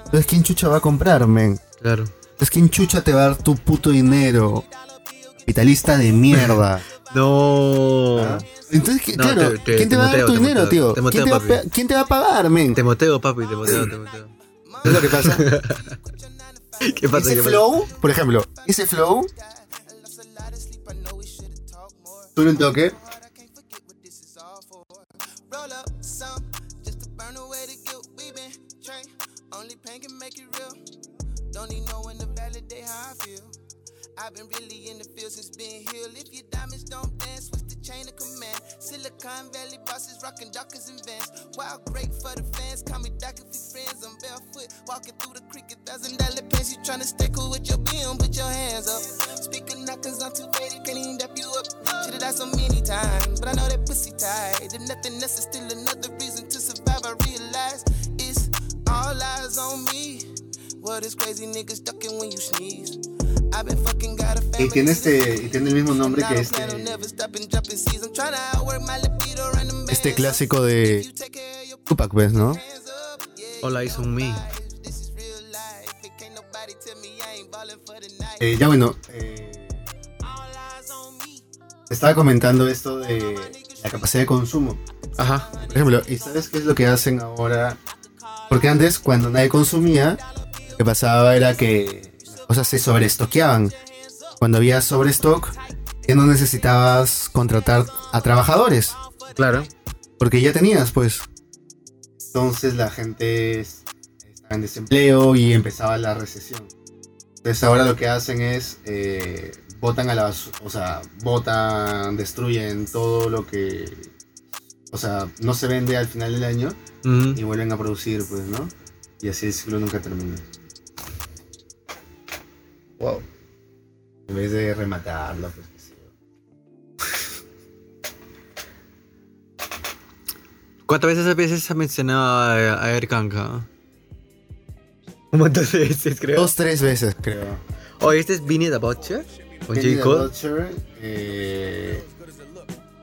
Entonces, ¿quién chucha va a comprar, men? Claro. Entonces, ¿quién chucha te va a dar tu puto dinero? Capitalista de mierda. No. ¿Ah? Entonces, ¿qué- No, claro, te- te- ¿quién te te va a dar tu te dinero, moteo, tío? te ¿Quién moteo, te, va ¿Quién te va a pagar, men? Te moteo, papi, te moteo, te moteo. ¿Sabes lo que pasa? ¿Qué pasa? ese ¿Qué pasa? flow, por ejemplo, ese flow. Sube un toque. Don't need no one to validate how I feel. I've been really in the field since being healed. If your diamonds don't dance, switch the chain of command. Silicon Valley bosses rocking dockers and vans. Wild great for the fans, call me Doc if you friends. I'm barefoot, walking through the creek, a thousand dollar pants. You tryna stay cool with your BM, put your hands up. Speaking cause I'm too faded, can't even dap you up. Should've died so many times, but I know that pussy tight. If nothing else is still another reason to survive, I realize it's all eyes on me. Y tiene este tiene el mismo nombre que este este clásico de Tupac, ¿ves, pues, no? Hola, is on me. Eh, ya bueno, eh, estaba comentando esto de la capacidad de consumo. Ajá. Por ejemplo, ¿y sabes qué es lo que hacen ahora? Porque antes, cuando nadie consumía, que pasaba era que las cosas se sobreestoqueaban. Cuando había sobrestock, ya no necesitabas contratar a trabajadores, Claro. porque ya tenías, pues. Entonces la gente es- estaba en desempleo y empezaba la recesión. Entonces ahora lo que hacen es eh, botan a la basura, o sea, botan, destruyen todo lo que, o sea, no se vende al final del año Ujú. y vuelven a producir, pues, ¿no? Y así el ciclo nunca termina. Wow. En vez de rematarlo, pues. qué sé yo. ¿Cuántas veces veces ha mencionado a, a Erkanka? Un montón de veces, creo. Dos, tres veces, creo. Oye, este es Vinny the Butcher. Con Kenny J. the. Butcher, eh,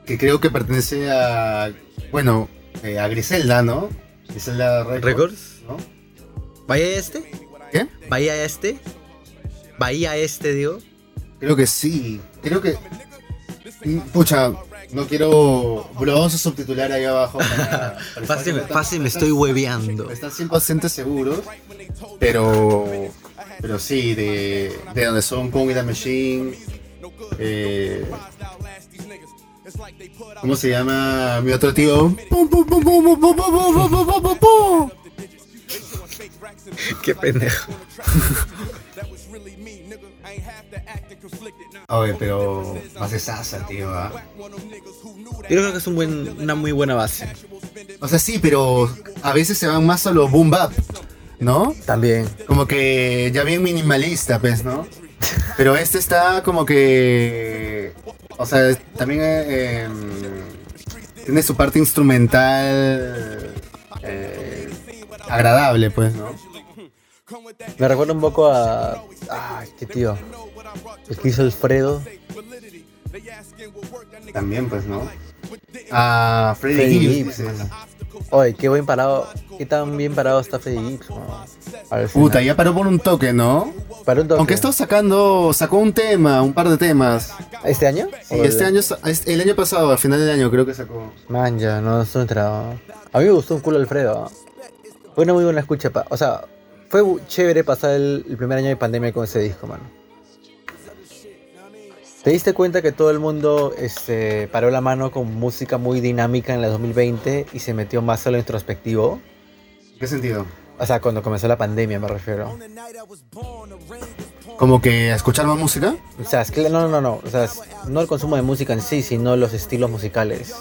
que creo que pertenece a, bueno, eh, a Griselda, ¿no? Griselda Records, Records. ¿no? ¿Bahía Este? ¿Qué? ¿Bahía Este? ¿Bahía Este, digo? Creo que sí. Creo que. Mm, Pucha, no quiero. Lo vamos a subtitular ahí abajo. Para, para Fácil, estar- fácil me estoy hueveando. Estar 100% seguros. Pero. Pero sí, de, de donde son Kung y the Machine. eh, ¿Cómo se llama mi otro tío? Pum, pum, Oye, pero más de salsa, tío. ¿ah? Yo creo que es un buen, una muy buena base. O sea, sí, pero a veces se van más a lo boom bap, ¿no? También. Como que ya bien minimalista, pues, ¿no? Pero este está como que. O sea, también eh, em, tiene su parte instrumental eh, agradable, pues, ¿no? Me recuerda un poco a. Ah, este tío. El que hizo Alfredo. También, pues, ¿no? A Freddy Freddie Gibbs. Mano. Oye, qué buen parado. Qué tan bien parado está Freddie Gibbs, Puta, ya paró por un toque, ¿no? Para un toque. Aunque está sacando, sacó un tema, un par de temas. ¿Este año? Sí, ¿O este el- año, el año pasado, al final del año, creo que sacó. Man, ya, no estoy enterado. A mí me gustó un culo Alfredo. Fue una muy buena escucha. pa- o sea, fue chévere pasar el, el primer año de pandemia con ese disco, mano. ¿Te diste cuenta que todo el mundo este, paró la mano con música muy dinámica en la 2020 y se metió más a lo introspectivo? ¿Qué sentido? O sea, cuando comenzó la pandemia me refiero. Como que a escuchar más música. O sea, es que, no, no, no, o sea, no el consumo de música en sí, sino los estilos musicales.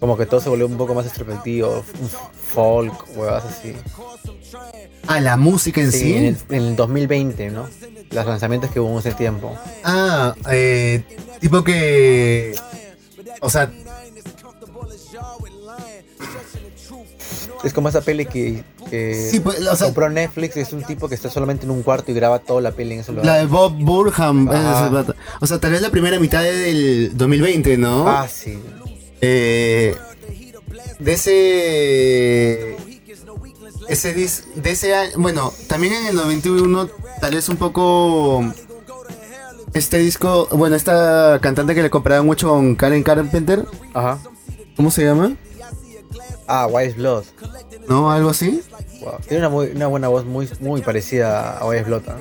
Como que todo se volvió un poco más introspectivo, folk, huevas así. Ah, la música en sí. Sí, en el, en el 2020, ¿no? Los lanzamientos que hubo en ese tiempo. Ah, eh, tipo que. O sea, Es como esa peli que, que Sí, pues, o sea- compró Netflix, es un tipo que está solamente en un cuarto y graba toda la peli en ese lugar. la de Bob Burham. Pata. O sea, tal vez la primera mitad del 2020, ¿no? Ah, sí. Eh, de ese. Ese dis- de ese año. Bueno, también en el 91, tal vez un poco. Este disco. Bueno, esta cantante que le compraban mucho con Karen Carpenter. Ajá. ¿Cómo se llama? Ah, Wise Blood. ¿No? ¿Algo así? Wow. Tiene una, muy- una buena voz muy, muy parecida a Wise Blood. ¿ah?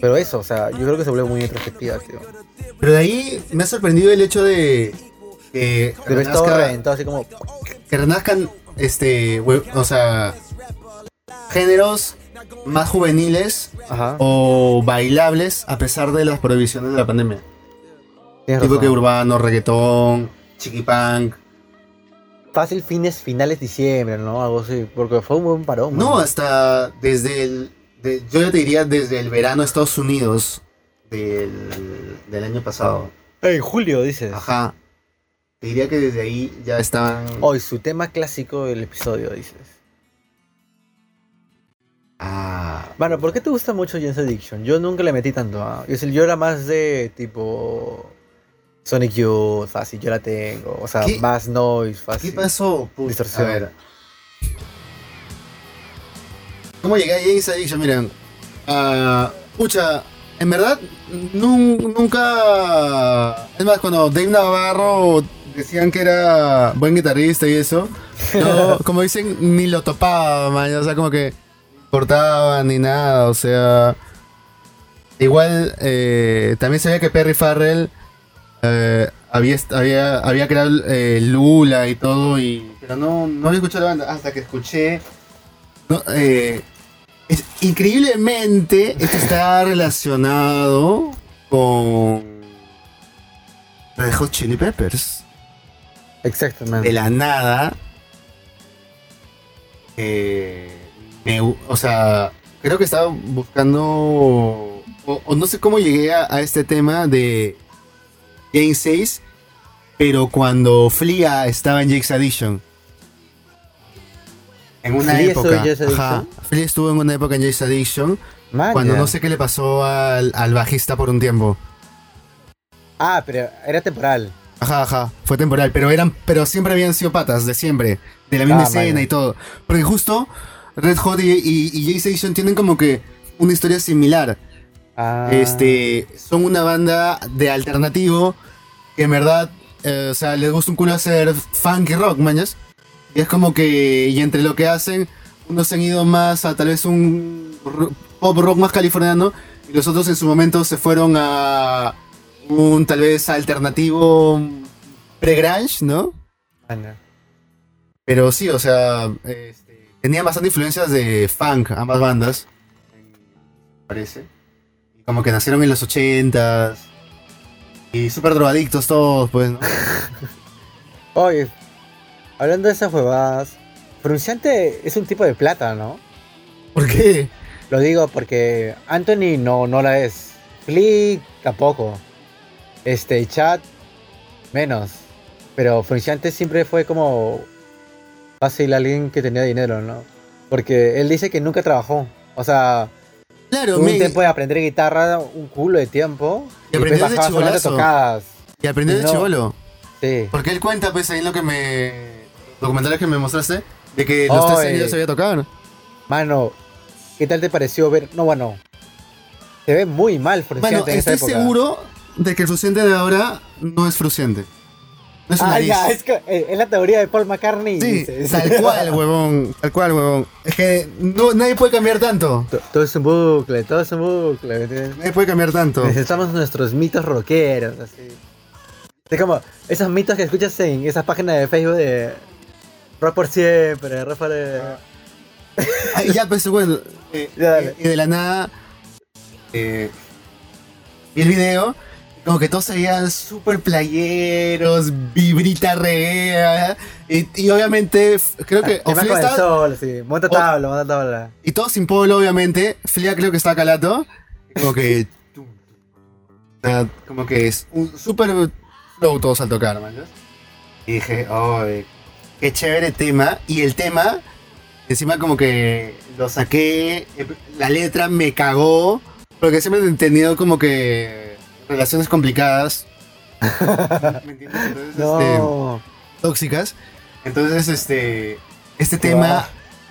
Pero eso, o sea, yo creo que se vuelve muy introspectiva, tío. Pero de ahí me ha sorprendido el hecho de. Que todo renazca- reventado, así como. que renazcan este o sea géneros más juveniles Ajá. o bailables a pesar de las prohibiciones de la pandemia Tienes tipo razón. que urbano reggaetón chiquipunk Fácil fines, finales diciembre, ¿no? Algo así. Porque fue un buen parón. no man. hasta desde el de- yo ya te diría desde el verano de Estados Unidos del, del año pasado En julio, dices. ajá te diría que desde ahí ya estaban Hoy, su tema clásico del episodio, dices. ah Bueno, ¿por qué te gusta mucho James Addiction? Yo nunca le metí tanto. ¿ah? Yo, yo era más de tipo. Sonic Youth, fácil, yo la tengo. O sea, ¿Qué? más noise, ¿Qué fácil. pasó? Puta, Distorsión. A ver. ¿Cómo llegué a James Addiction? Miren. ah, pucha, en verdad, nun- nunca. Es más, cuando Dave Navarro decían que era buen guitarrista y eso, no, como dicen, ni lo topaba, man. O sea, como que cortaba ni nada, o sea. Igual, eh, también sabía que Perry Farrell eh, había, había, había creado eh, Lula y todo, y, pero no, no había escuchado la banda hasta que escuché. no, es- increíblemente, esto está relacionado con Red Hot Chili Peppers. Exactamente. De la nada. eh, me o sea, creo que estaba buscando. O, o no sé cómo llegué a, a este tema de Game 6, pero cuando Flia estaba en Jake's Addition. En una ¿Flea estuvo época. Ajá, Addiction? Flea estuvo en una época en Jake's Addiction. Man, Cuando no sé qué le pasó al, al bajista por un tiempo. Ah, pero era temporal. Ajá, ajá, fue temporal, pero eran, pero siempre habían sido patas, de siempre, de la misma Ah, escena y todo. Porque justo Red Hot y, y, y Jay Station tienen como que una historia similar. Ah. Este, son una banda de alternativo que en verdad, eh, o sea, les gusta un culo hacer funky rock, mañas. Y es como que, y entre lo que hacen, unos se han ido más a tal vez un pop rock más californiano, y los otros en su momento se fueron a un tal vez alternativo pre-grunge, ¿no? Pero sí, o sea, este, tenían bastante influencias de funk, ambas bandas, parece. Como que nacieron en los ochentas. Y súper drogadictos todos, pues, ¿no? Oye, hablando de esas huevadas, Frunciante es un tipo de plata, ¿no? ¿Por qué? Lo digo porque Anthony no, no la es. Flea tampoco. Este, Chad menos. Pero Frunciante siempre fue como fácil alguien que tenía dinero, ¿no? Porque él dice que nunca trabajó. O sea, Claro, un me- tiempo de aprender guitarra, un culo de tiempo. Y solamente chibolazo. tocadas. y de no. chivolo. Sí. Porque él cuenta, pues, ahí en lo que me... documentales que me mostraste, de que los tres años sabía tocar. Mano, ¿qué tal te pareció ver? No, bueno. Se ve muy mal Bueno, Frunciante en esa estoy época. seguro de que el Fruciente de ahora no es Fruciente. No es Ah, nariz. ya, es, que, eh, es la teoría de Paul McCartney. Sí, dices. tal cual, huevón. Tal cual, huevón. Es que no, nadie puede cambiar tanto. To- Todo es un bucle, todo es un bucle. ¿me entiendes? Nadie puede cambiar tanto. Necesitamos nuestros mitos rockeros, así. Es como esos mitos que escuchas en esas páginas de Facebook de rock por siempre, rock por... Ah, y ya, pues bueno. eh, Ya, dale. y de la nada. eh, vi el video. Como que todos se veían súper playeros, vibrita reguea. Y, y obviamente, creo que. o Te vas Flea estaba- sol, sí. Monta o- tabla, monta tabla. y todos sin polo, obviamente. Flia creo que estaba calato. Como que. o como que es un súper flow todos al tocar, man. Y dije, oh, qué chévere tema. Y el tema, encima como que lo saqué, la letra me cagó. Porque siempre he tenido como que relaciones complicadas. ¿Me entiendes? Entonces, este, No. tóxicas. Entonces, este, este tema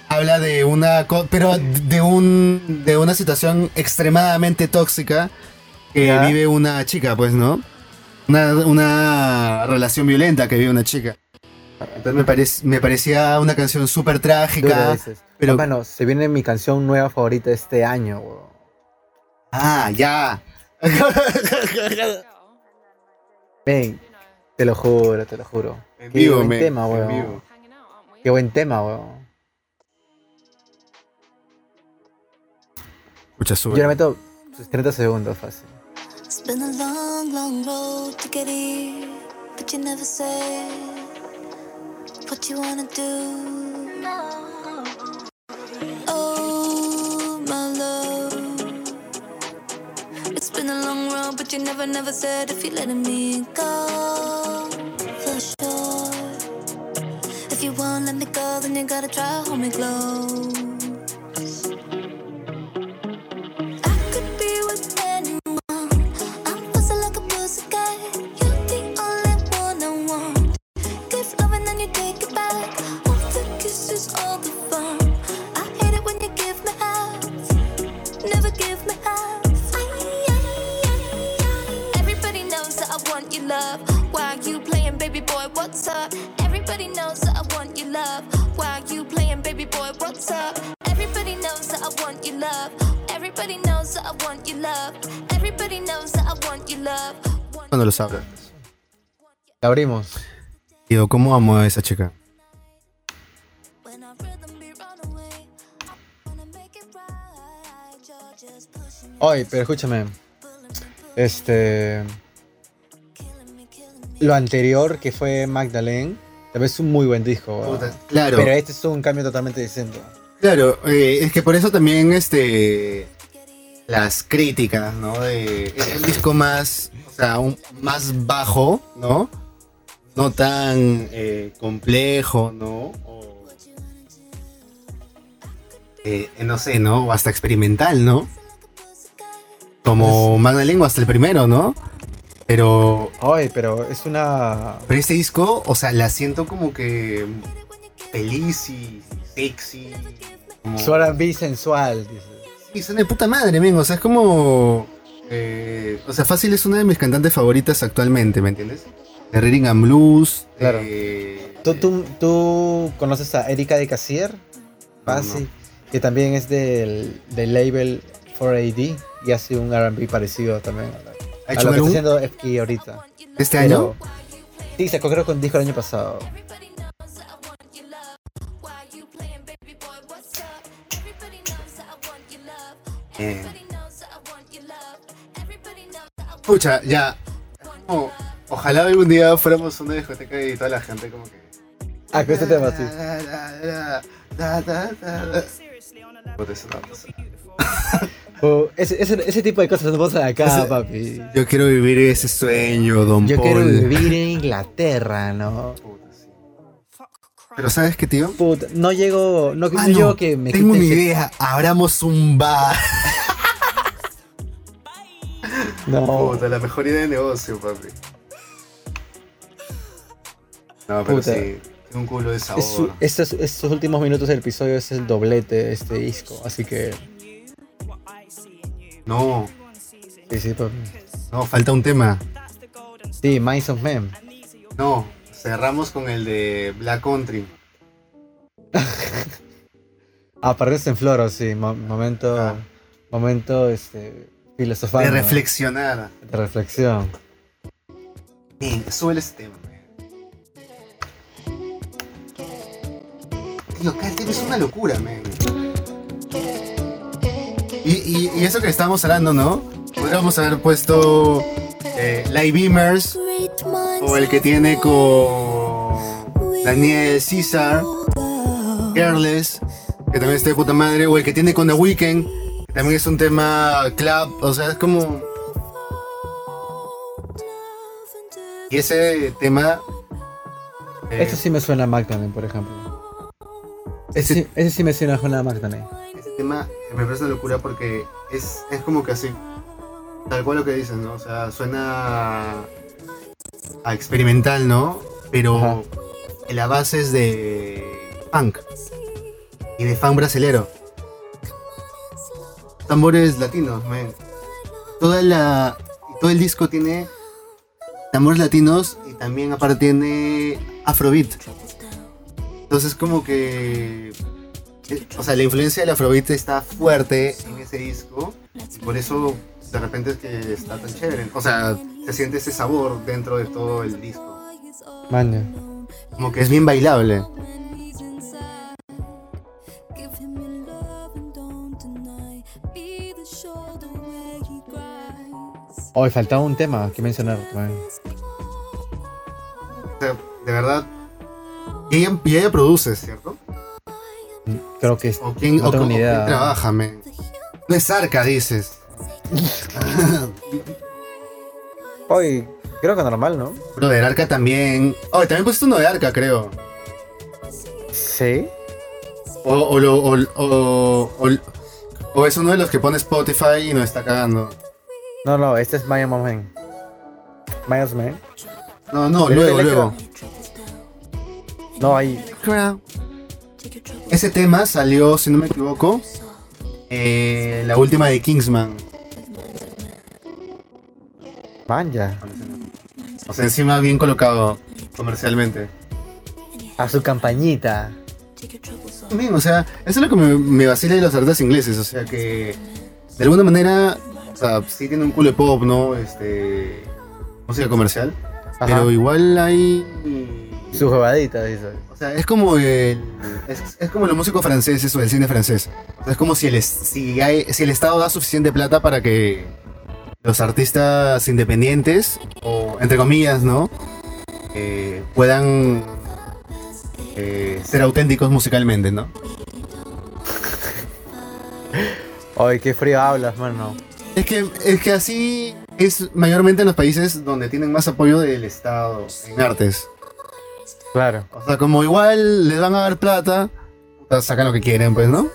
habla de una, co- pero de un, de una situación extremadamente tóxica que Ya. vive una chica, pues, ¿no? Una, una relación violenta que vive una chica. Entonces me, parec- me parecía una canción súper trágica. dices. pero- Bueno, se viene mi canción nueva favorita este año. Ah, ya. Ven, te lo juro, te lo juro. En Qué vivo, buen men, tema, en weón. vivo. Qué buen tema, weón. Escucha, Yo le sube. meto sus 30 segundos fácil. It's been a long, long road to get here, but you never said what you wanna do. But you never, never said if you're letting me go. For sure. If you won't let me go, then you gotta try hold me close. Baby boy? What's up? Everybody knows that I want your love. Why you playing, baby boy? What's up? Everybody knows that I want your love. Everybody knows that I want your love. Everybody knows that I want your love. Cuando lo sabrás. La abrimos. Digo, ¿cómo amo a esa chica? Oye, pero escúchame. Este. Lo anterior que fue Magdalene. También es un muy buen disco. Claro. Pero este es un cambio totalmente distinto. Claro, eh, es que por eso también este las críticas, ¿no? De es un disco más, o sea, un, más bajo, ¿no? No tan eh, complejo, ¿no? O, eh, no sé, ¿no? O hasta experimental, ¿no? Como Magdalene o hasta el primero, ¿no? Pero, Oye, pero es una. pero este disco, o sea, la siento como que feliz y sexy. Como... Su R&B sensual, dices. Y son de puta madre, men. O sea, es como. eh, o sea, Fácil es una de mis cantantes favoritas actualmente, ¿me entiendes? De Reading and Blues. Claro. eh, ¿Tú, tú, tú conoces a Erika de Casier? Fácil. Que también es del, del label 4AD y hace un RB parecido también. ¿Ha a hecho que algún está haciendo FK ahorita. este año? Sí, sacó creo un disco el año pasado. Eh, pucha, ya. Como, ojalá algún día fuéramos una discoteca y toda la gente como que. Ah, con este tema, sí. Oh, ese, ese, ese tipo de cosas no pasan acá, Ese- papi. Yo quiero vivir ese sueño, Don Yo Paul. quiero vivir en Inglaterra, ¿no? Pero ¿sabes qué, tío? Puta, no llego, no, llego que me tengo una idea. Abramos un bar. No, Puta, la mejor idea de negocio, papi. No, pero Puta. sí. Un culo de sabor. Es su- estos, estos últimos minutos del episodio es el doblete de este disco, así que No, sí, sí, papi. no, falta un tema. Sí, Minds of Men. No, cerramos con el de Black Country. Ah, perdiste en floro, sí. mo- momento. Ah. Momento, este. Filosofal. De reflexionar. De reflexión. Bien, sube ese tema. Tío, el tema es una locura, man. Y, y- y eso que estábamos hablando, ¿no? Podríamos haber puesto eh, Light Beamers o el que tiene con Daniel César, Careless, que también está de puta madre, o el que tiene con The Weeknd, que también es un tema club, o sea, es como... Y ese tema... eh, Esto sí me suena a Magdalene, por ejemplo. Ese, sí- ese sí me suena a. Ese tema me parece una locura porque es, es como que así. Tal cual lo que dicen, ¿no? O sea, suena a experimental, ¿no? Pero Ajá. la base es de funk. Y de funk brasilero. Tambores latinos, man. Toda la, todo el disco tiene tambores latinos y también aparte tiene afrobeat. Entonces como que o sea, la influencia del afrobeat está fuerte en ese disco y por eso de repente es que está tan chévere. O sea, se siente ese sabor dentro de todo el disco. Maña. Como que es bien bailable. Hoy faltaba un tema que mencionar. O sea, de verdad. Y ella, y ella produce, ¿cierto? Creo que es. ¿O quién, No o tengo cómo- ni quién idea. trabaja, men? No es Arca, dices. Hoy, creo que normal, ¿no? Bro, de Arca también. Oh, también pusiste uno de Arca, creo. Sí. O, o, lo- o, o, o- o es uno de los que pone Spotify y nos está cagando. No, no, este es Miami Man. Miles Man. No, no, luego, luego. No, ahí. Ese tema salió, si no me equivoco, eh, la última de Kingsman. Manja. O sea, encima bien colocado comercialmente. A su campañita. Bien, o sea, eso es lo que me, me vacila de los artistas ingleses. O sea, que de alguna manera, o sea, sí tiene un culo de pop, ¿no? Este. Música comercial. Ajá. Pero igual hay. Su jugadita, dice. O sea, es como el, es, es como los músicos franceses o el cine francés. O sea, es como si el, si, hay, si el Estado da suficiente plata para que los artistas independientes, o entre comillas, ¿no? Eh, puedan eh, ser auténticos musicalmente, ¿no? Ay, qué frío hablas, mano. Es que, es que así es mayormente en los países donde tienen más apoyo del Estado en artes. Claro. O sea, como igual les van a dar plata, sacan lo que quieren, pues, ¿no?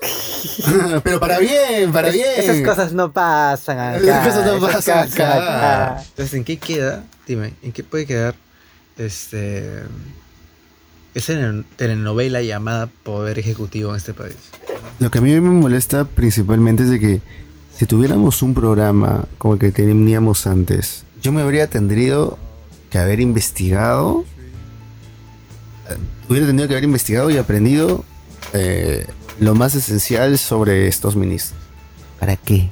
Pero para bien, para bien. Esas cosas no pasan acá. Esas cosas no esas pasan cosas acá. Entonces, ¿en qué queda? Dime, ¿en qué puede quedar este esa tele- telenovela llamada Poder Ejecutivo en este país? Lo que a mí me molesta principalmente es de que si tuviéramos un programa como el que teníamos antes, yo me habría tendrido que haber investigado, hubiera tenido que haber investigado y aprendido eh, lo más esencial sobre estos ministros. ¿Para qué?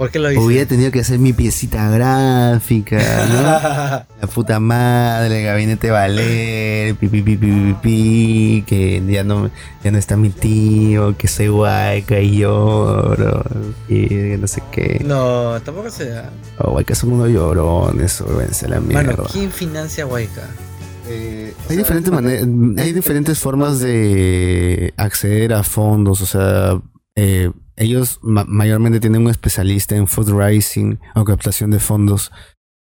¿Por qué lo? Hubiera tenido que hacer mi piecita gráfica, ¿no? La puta madre, el gabinete Valer, pi, pi, pi, pi, pi, pi, que ya no, ya no está mi tío, que soy guayca y lloro, y que no sé qué. No, tampoco sea. Oh, guayca son unos llorones, a la mierda. Mano, ¿quién financia Huayca? hay diferentes maneras, hay diferentes formas de acceder a fondos, o sea, eh, ellos ma- mayormente tienen un especialista en fundraising o captación de fondos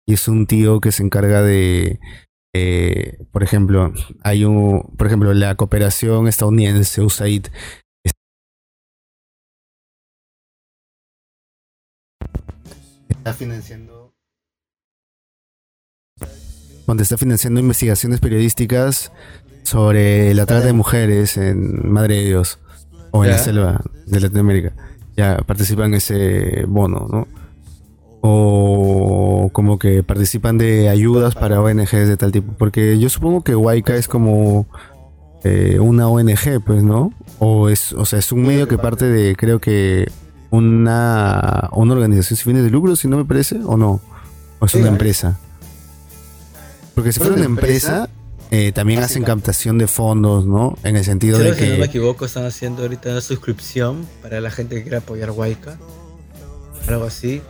y es un tío que se encarga de, eh, por ejemplo, hay un, por ejemplo, la cooperación estadounidense USAID está financiando donde está financiando investigaciones periodísticas sobre la trata de mujeres en Madre de Dios o en la selva de Latinoamérica. Ya participa en ese bono, ¿no? o como que participan de ayudas para ONGs de tal tipo. Porque yo supongo que Waika es como eh, una ONG, pues, ¿no? O es, o sea, es un medio que parte de, creo que una, una organización sin fines de lucro, si no me parece, o no. O es una empresa. Porque si fuera una empresa, eh, también hacen captación de fondos, ¿no? En el sentido Creo de que si no me que... equivoco, están haciendo ahorita una suscripción para la gente que quiera apoyar Waika. Algo así.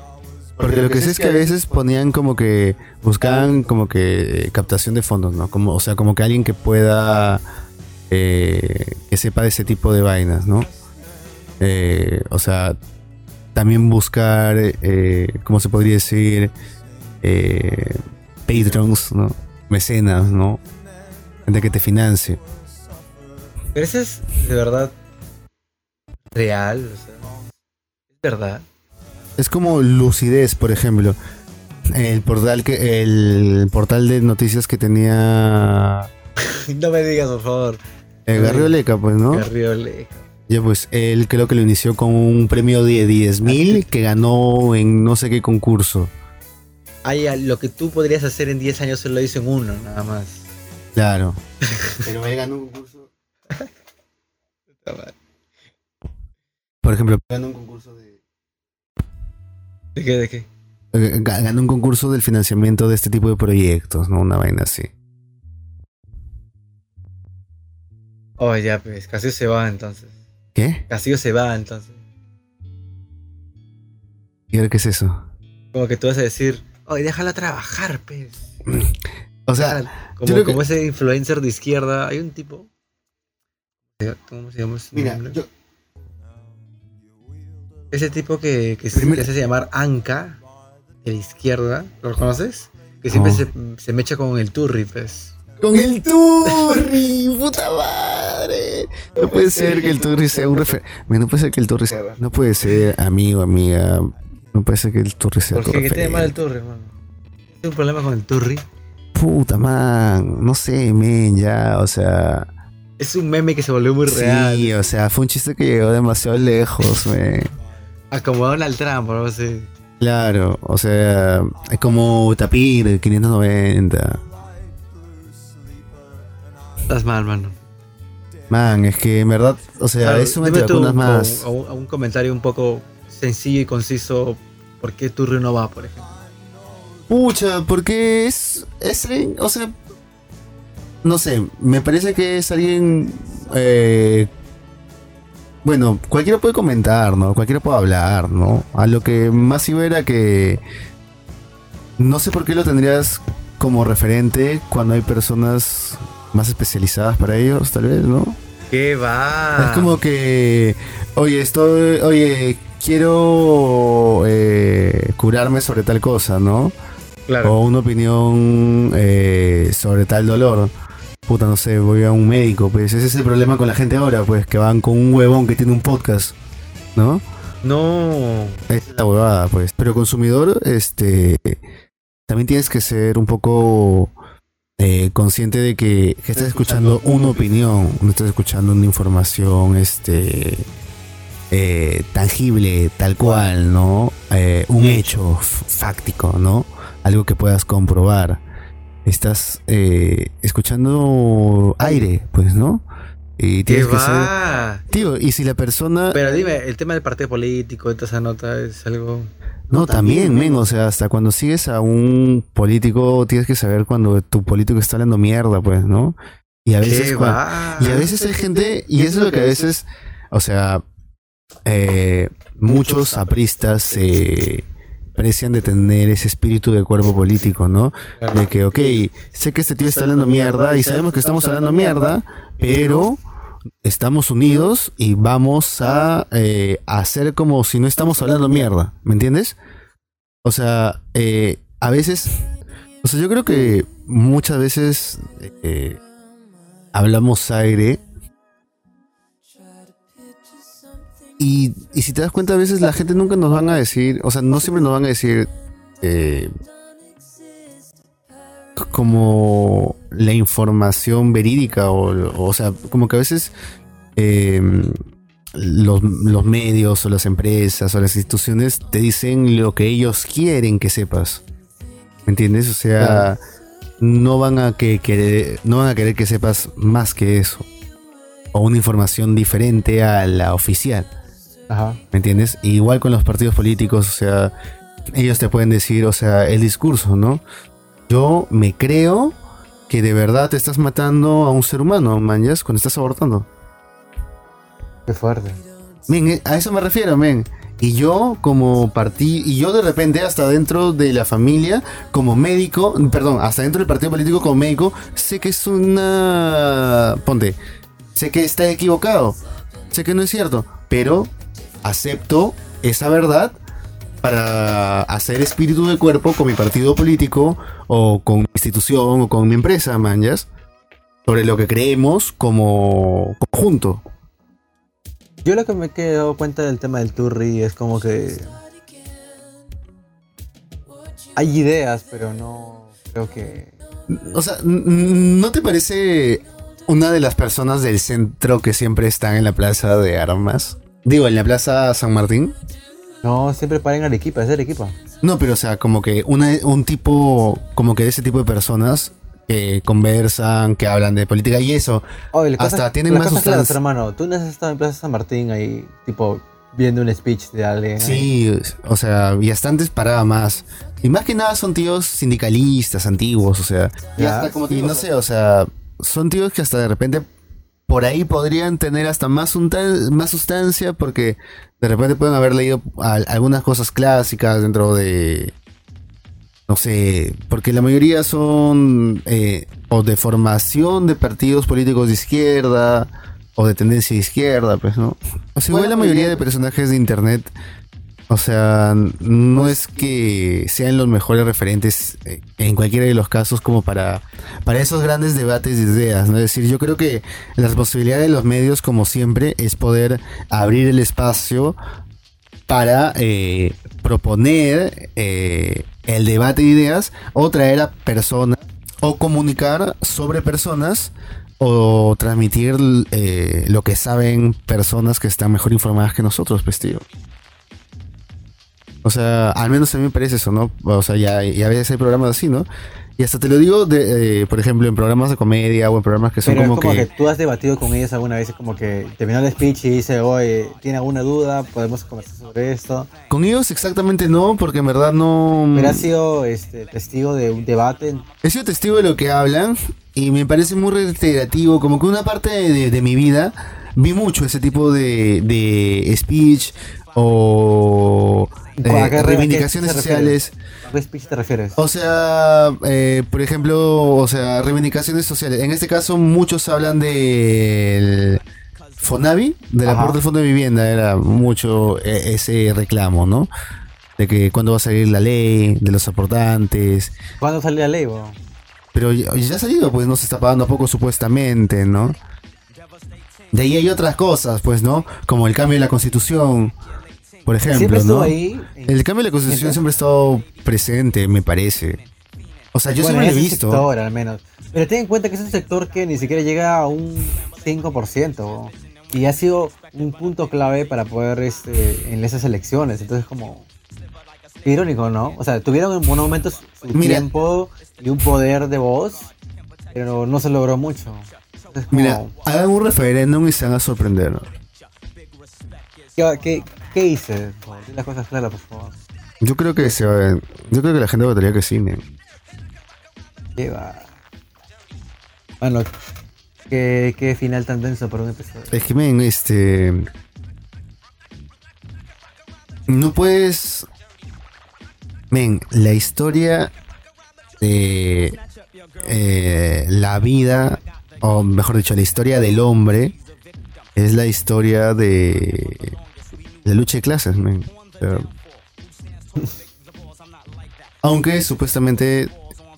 Porque lo que sé es que a veces ponían como que buscaban como que captación de fondos, ¿no? Como, o sea, como que alguien que pueda eh, que sepa de ese tipo de vainas, ¿no? Eh, o sea, también buscar, eh, ¿cómo se podría decir? Eh, patrons, ¿no? Mecenas, ¿no? Gente que te financie. Pero eso es de verdad real. O sea, es verdad. Es como lucidez, por ejemplo. El portal que el portal de noticias que tenía no me digas, por favor. el Garrioleca, pues, ¿no? Garriole. Ya pues, él creo que lo inició con un premio de 10 mil que ganó en no sé qué concurso. Ay, a- lo que tú podrías hacer en 10 años se lo hizo en uno, nada más. Claro. Pero él ganó un concurso. Por ejemplo, ganó un concurso de. ¿De qué? ¿De qué? eh, ga- Ganó un concurso del financiamiento de este tipo de proyectos, ¿no? Una vaina así. Oh, ya, pues. Castillo se va entonces. ¿Qué? Castillo se va entonces. ¿Y ahora qué es eso? Como que tú vas a decir, oye, déjala trabajar, pues. O sea, yo como, creo que- como ese influencer de izquierda. Hay un tipo. ¿Cómo se llama ese mira, nombre? yo, Ese tipo que, que se, Primero- que se hace llamar Anka, de la izquierda, ¿lo conoces? Que siempre se, se mecha con el turri, pues. Con el Turri, puta madre. No puede ser que el Turri sea un referente. No puede ser que el Turri sea. No puede ser amigo, amiga. No puede ser que el Turri sea ¿Por tu qué? ¿Qué tiene mal el turri, mano? ¿Tienes un problema con el turri? Puta man. No sé, men, ya. O sea. Es un meme que se volvió muy real. Sí, o sea, fue un chiste que llegó demasiado lejos, men. Acomodado Donald Trump, algo así. Claro, o sea, es como Tapir, 590. Estás mal, mano. Man, es que en verdad, o sea, Claro, es un un- más. a un, a un comentario un poco sencillo y conciso. ¿Por qué Turri no va, por ejemplo? Pucha, porque es, es o sea, no sé, me parece que es alguien, eh, bueno, cualquiera puede comentar, ¿no? Cualquiera puede hablar, ¿no? A lo que más iba era que no sé por qué lo tendrías como referente cuando hay personas más especializadas para ellos, tal vez, ¿no? ¿Qué va? Es como que, oye, estoy, oye, quiero eh, curarme sobre tal cosa, ¿no? Claro. O una opinión eh, sobre tal dolor. Puta, no sé, voy a un médico, pues ese es el problema con la gente ahora, pues que van con un huevón que tiene un podcast, ¿no? No. Esa es la huevada, pues. Pero consumidor, este, también tienes que ser un poco eh, consciente de que, que estás escuchando una opinión, no estás escuchando una información, este, eh, tangible, tal cual, ¿no? Eh, un hecho fáctico, ¿no? Algo que puedas comprobar. Estás eh, escuchando aire, pues, ¿no? Y ¿Qué tienes que ser... Tío, y si la persona... Pero dime, el tema del partido político, toda esa nota es algo. No, también, men, o sea, hasta cuando sigues a un político tienes que saber cuando tu político está hablando mierda, pues, ¿no? Y a veces y a veces hay gente, y eso es lo que a veces, o sea, eh, muchos apristas se precian de tener ese espíritu de cuerpo político, ¿no? De que, ok, sé que este tío está hablando mierda y sabemos que estamos hablando mierda, pero estamos unidos y vamos a eh, hacer como si no estamos hablando mierda, ¿me entiendes? O sea, eh, a veces, o sea, yo creo que muchas veces eh, hablamos aire y, y si te das cuenta a veces la gente nunca nos van a decir, o sea, no siempre nos van a decir eh, como la información verídica o, o sea, como que a veces eh, los, los medios o las empresas o las instituciones te dicen lo que ellos quieren que sepas. ¿Me entiendes? O sea, Claro. no van a que querer, no van a querer que sepas más que eso. O una información diferente a la oficial. Ajá. ¿Me entiendes? Igual con los partidos políticos, o sea, ellos te pueden decir, o sea, el discurso, ¿no? Yo me creo que de verdad te estás matando a un ser humano, manjas, cuando estás abortando. Qué fuerte. Men, eh, a eso me refiero, men. Y yo como partí, y yo de repente hasta dentro de la familia, como médico, perdón, hasta dentro del partido político como médico, sé que es una... Ponte, sé que está equivocado, sé que no es cierto, pero acepto esa verdad para hacer espíritu de cuerpo con mi partido político o con mi institución o con mi empresa, manjas, sobre lo que creemos como conjunto. Yo lo que me he dado cuenta del tema del Turri es como que hay ideas, pero no creo que O sea, ¿no te parece una de las personas del centro que siempre están en la plaza de armas? Digo, en la plaza San Martín. no siempre paren al equipo, es el equipo. No, pero o sea, como que una, un tipo, como que de ese tipo de personas que conversan, que hablan de política y eso. Oye, Hasta cosa- tienen la más cosa es clara, sustancia. hermano. Tú no has estado en Plaza San Martín ahí, tipo, viendo un speech de alguien. ahí. Sí, o sea, y hasta antes paraba más. Y más que nada son tíos sindicalistas, antiguos, o sea. Y hasta como y no sé, o sea, son tíos que hasta de repente por ahí podrían tener hasta más, más sustancia porque de repente pueden haber leído al- algunas cosas clásicas dentro de... No sé, porque la mayoría son eh, o de formación de partidos políticos de izquierda o de tendencia de izquierda, pues, ¿no? O sea, igual Bueno, la mayoría de personajes de internet, o sea, no es que sean los mejores referentes eh, en cualquiera de los casos como para, para esos grandes debates de ideas, ¿no? Es decir, yo creo que las posibilidades de los medios, como siempre, es poder abrir el espacio para eh, proponer eh, el debate de ideas o traer a personas o comunicar sobre personas o transmitir eh, lo que saben personas que están mejor informadas que nosotros, pues tío. O sea, al menos a mí me parece eso, ¿no? O sea, ya, a veces hay programas así, ¿no? Y hasta te lo digo, de, eh, por ejemplo, en programas de comedia o en programas que son Pero como, es como que... que... tú has debatido con ellos alguna vez, como que terminó el speech y dice, oye, ¿tiene alguna duda? Podemos conversar sobre esto. Con ellos exactamente no, porque en verdad no... Pero has sido este, testigo de un debate. He sido testigo de lo que hablan y me parece muy reiterativo, como que una parte de, de mi vida vi mucho ese tipo de, de speech o eh, ¿A qué re- reivindicaciones sociales. ¿A qué speech te refieres? O sea, eh, por ejemplo, o sea, reivindicaciones sociales. En este caso, muchos hablan del Fonavi, del aporte del Fondo de Vivienda, era mucho eh, ese reclamo, ¿no? De que cuándo va a salir la ley, de los aportantes. ¿Cuándo salió la ley, bo? Pero ya, ya ha salido, pues no se está pagando a poco supuestamente, ¿no? De ahí hay otras cosas, pues, ¿no? Como el cambio de la constitución, por ejemplo, ¿no? ahí. El cambio de la constitución siempre ha estado presente, me parece. O sea, yo bueno, siempre lo he visto. sector al menos. Pero ten en cuenta que es un sector que ni siquiera llega a un 5%. bo. Y ha sido un punto clave para poder este, en esas elecciones. Entonces como... Irónico, ¿no? O sea, tuvieron en buenos momentos su Mira. tiempo y un poder de voz, pero no se logró mucho. Entonces, como, Mira, hagan un referéndum y se van a sorprender. ¿no? ¿qué, qué, qué hice? Las cosas claras, por favor. Yo creo que se va- yo creo que la gente votaría que sí, men. ¿Qué va? Bueno, ¿qué, qué final tan denso para un episodio. Es que, men, este. No puedes. Men, la historia de eh, la vida, o mejor dicho, la historia del hombre, es la historia de la lucha de clases, aunque supuestamente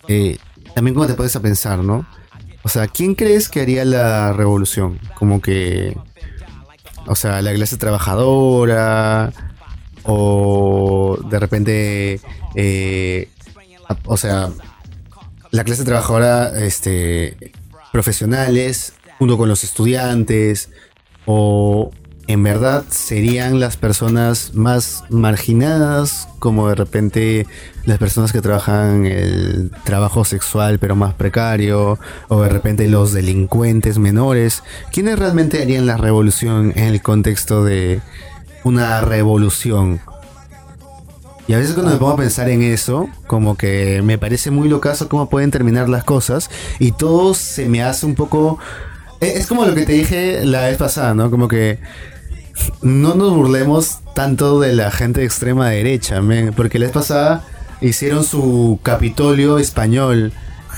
eh, también como te puedes a pensar, ¿no? O sea, ¿quién crees que haría la revolución? Como que, o sea, la clase trabajadora o de repente, eh, o sea, la clase trabajadora, este, profesionales junto con los estudiantes o en verdad serían las personas más marginadas, como de repente las personas que trabajan el trabajo sexual pero más precario, o de repente los delincuentes menores. ¿Quiénes realmente harían la revolución en el contexto de una revolución? Y a veces cuando me pongo a pensar en eso, como que me parece muy locazo cómo pueden terminar las cosas y todo se me hace un poco... Es es como lo que te dije la vez pasada, ¿no? Como que no nos burlemos tanto de la gente de extrema derecha, porque la vez pasada hicieron su Capitolio español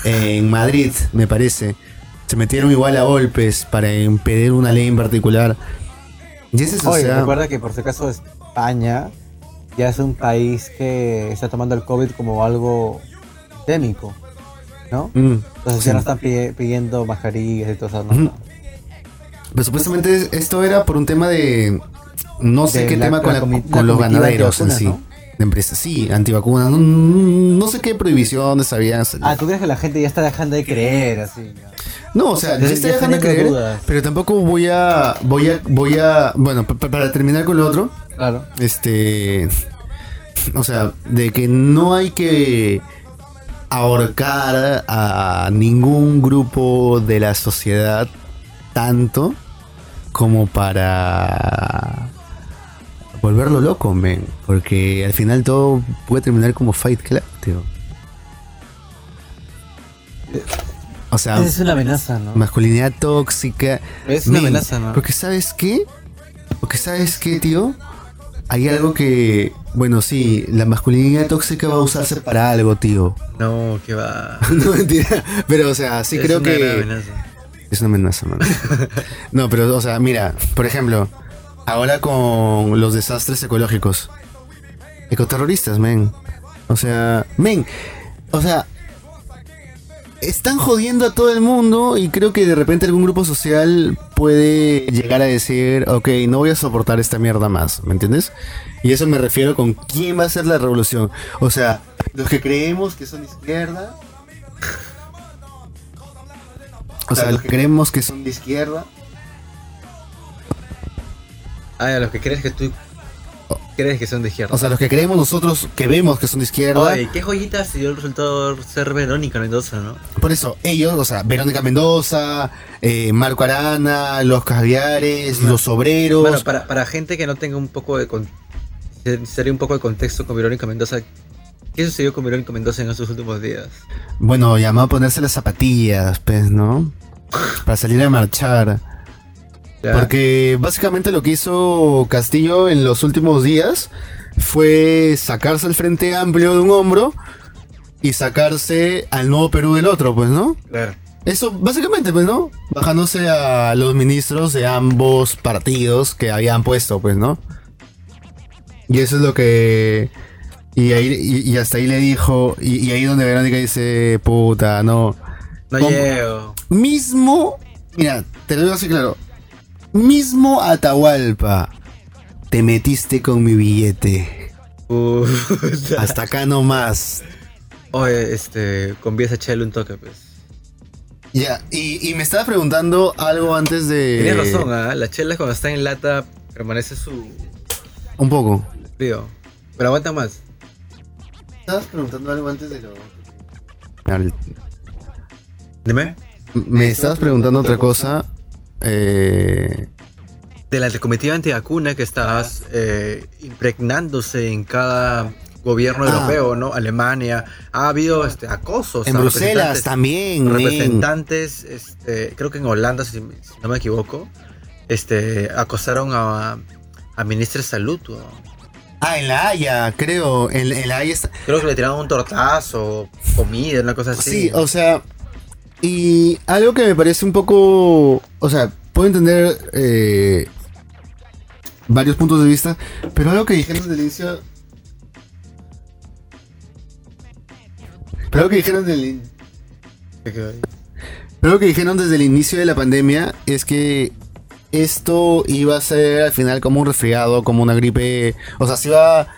en Madrid, me parece. Se metieron igual a golpes para impedir una ley en particular. Y ese es, o Oye, sea, recuerda que por si acaso España ya es un país que está tomando el COVID como algo endémico, ¿no? mm, Entonces sí. ya no están pi- pidiendo mascarillas y todo eso. Ujú. Pero supuestamente esto era por un tema de. No sé De qué la- tema con, la la- con los ganaderos en sí. ¿no? De empresas. Sí, antivacunas. No, no sé qué prohibiciones habían. Ah, ¿tú crees que la gente ya está dejando de creer así? No, o sea, Ya- ya dejando de creer. dudas. Pero tampoco voy a. Voy a. Voy a. Bueno, pa- pa- para terminar con lo otro. Claro. Este. O sea, de que no hay que ahorcar a ningún grupo de la sociedad tanto como para volverlo loco, men. Porque al final todo puede terminar como Fight Club, tío. O sea, es una amenaza, ¿no? masculinidad tóxica. Es una Men, amenaza, ¿no? Porque sabes qué? Porque sabes qué, tío? Hay algo que, bueno, sí, la masculinidad tóxica va a usarse para algo, tío. No, que va. no mentira, pero o sea, sí Es creo que amenaza. Es una amenaza, mano. no, pero o sea, mira, por ejemplo, ahora con los desastres ecológicos, ecoterroristas, men. O sea, men, o sea, están jodiendo a todo el mundo y creo que de repente algún grupo social puede llegar a decir, ok, no voy a soportar esta mierda más, ¿me entiendes? Y eso me refiero con quién va a ser la revolución. O sea, los que creemos que son izquierda. O sea, los que creemos que son de izquierda. Ah, a los que crees que tú crees que son de izquierda. O sea, los que creemos nosotros que vemos que son de izquierda. Oye, qué joyita se dio el resultado ser Verónica Mendoza, ¿no? Por eso, ellos, o sea, Verónica Mendoza, eh, Marco Arana, los caviares, los obreros. Bueno, para, para gente que no tenga un poco de con- sería un poco de contexto con Verónica Mendoza, ¿qué sucedió con Verónica Mendoza en estos últimos días? Bueno, llamó a ponerse las zapatillas, pues, ¿no? Para salir a marchar. Porque básicamente lo que hizo Castillo en los últimos días fue sacarse el Frente Amplio de un hombro y sacarse al Nuevo Perú del otro, pues, ¿no? Claro. Eso, básicamente, pues, ¿no? Bajándose a los ministros de ambos partidos que habían puesto, pues, ¿no? Y eso es lo que... Y, ahí, y, y hasta ahí le dijo, y, y ahí donde Verónica dice, puta, no. No llego. Mismo, mira, te lo digo así claro. Mismo Atahualpa, te metiste con mi billete. Puta. Hasta acá nomás. Oye, este, conviesa a echarle un toque, pues. Ya, y, y me estaba preguntando algo antes de... Tienes razón, ¿ah? La chela cuando está en lata permanece su Un poco. frío. Pero aguanta más. ¿Estabas preguntando algo antes de lo...? Dime. Me estabas preguntando otra cosa. Eh, De la comitiva antivacuna que estabas eh, impregnándose en cada gobierno Ah. europeo, ¿no? Alemania. Ha habido este, acosos. en Bruselas también, representantes, este, creo que en Holanda, si, si no me equivoco, este, acosaron a, a ministra de salud. ¿no? Ah, en La Haya, creo. En, en La Haya está... Creo que le tiraron un tortazo, comida, una cosa así. Sí, o sea, y algo que me parece un poco, o sea, puedo entender eh, varios puntos de vista, pero algo que dijeron desde el inicio, pero algo que dijeron del, pero que dijeron desde el inicio de la pandemia es que esto iba a ser al final como un resfriado, como una gripe, o sea, se iba,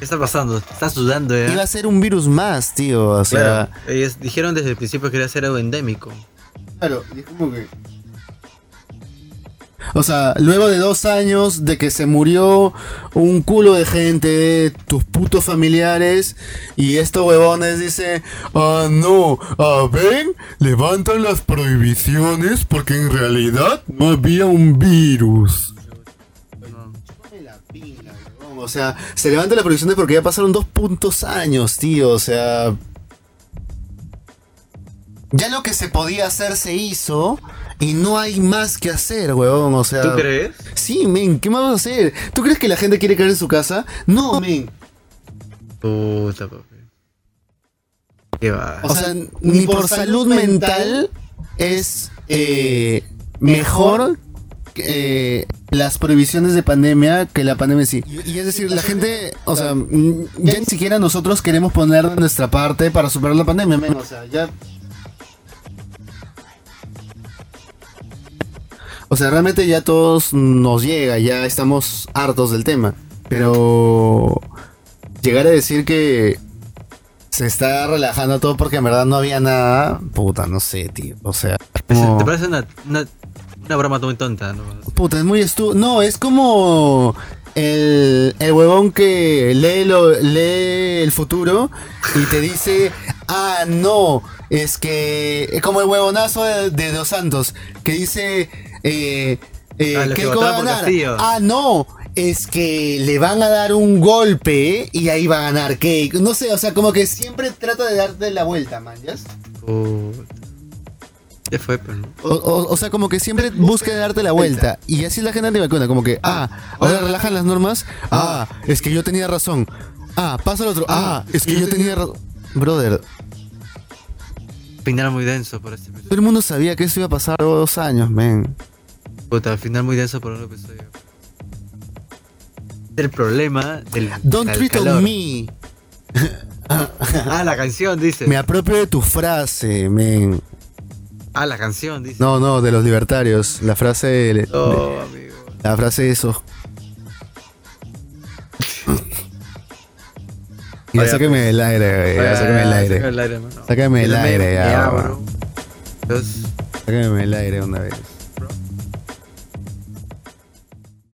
¿Qué está pasando? Estás sudando, ¿eh? iba a ser un virus más, tío, o sea. Claro, ellos dijeron desde el principio que iba a ser algo endémico. Claro, y es como que. O sea, luego de dos años de que se murió un culo de gente, tus putos familiares, y estos huevones dicen, ah, no, ah, ven, levantan las prohibiciones porque en realidad no había un virus. O sea, se levantan las prohibiciones porque ya pasaron dos puntos años, tío. O sea, ya lo que se podía hacer se hizo y no hay más que hacer, huevón. O sea, ¿Tú crees? Sí, men, ¿qué más vas a hacer? ¿Tú crees que la gente quiere quedar en su casa? No, men. Puta, papi. ¿Qué va? O sea, ni por salud mental es eh, mejor eh, las prohibiciones de pandemia que la pandemia sí. Y, y es decir, la gente, o sea, ya ni siquiera nosotros queremos poner de nuestra parte para superar la pandemia, men. O sea, ya. O sea, realmente ya todos nos llega, ya estamos hartos del tema. Pero llegar a decir que se está relajando todo porque en verdad no había nada, puta, no sé, tío. O sea, como- ¿Te parece una, una, una broma muy tonta? ¿no? Puta, es muy estúpido. No, es como el, el huevón que lee, lo, lee el futuro y te dice, ah, no, es que... Es como el huevonazo de, de Dos Santos, que dice, eh, eh, Ah, ¿qué va a ganar? Ah, no. Es que le van a dar un golpe y ahí va a ganar Cake. No sé, o sea, como que siempre trata de darte la vuelta, man. ¿ya? Ya fue, pero no. O, o- o sea, como que siempre busca darte la vuelta. Y así la gente te cuenta, como que, ah, ahora relajan las normas. Ah, es que yo tenía razón. Ah, pasa el otro. Ah, es que yo tenía razón. Brother, Final muy denso por este todo el mundo sabía que eso iba a pasar dos años, men. Puta, final muy denso por un episodio. El problema del, Don't treat calor. on me. Ah, la canción dice. Me apropio de tu frase, men. Ah, la canción dice. No, no, de los libertarios. La frase. de- No, amigo. La frase de eso. Ya Vaya, sáqueme del aire, güey. Sáqueme del Ah, aire. sácame del aire. Sácame del aire, ya, Sáqueme del aire una vez.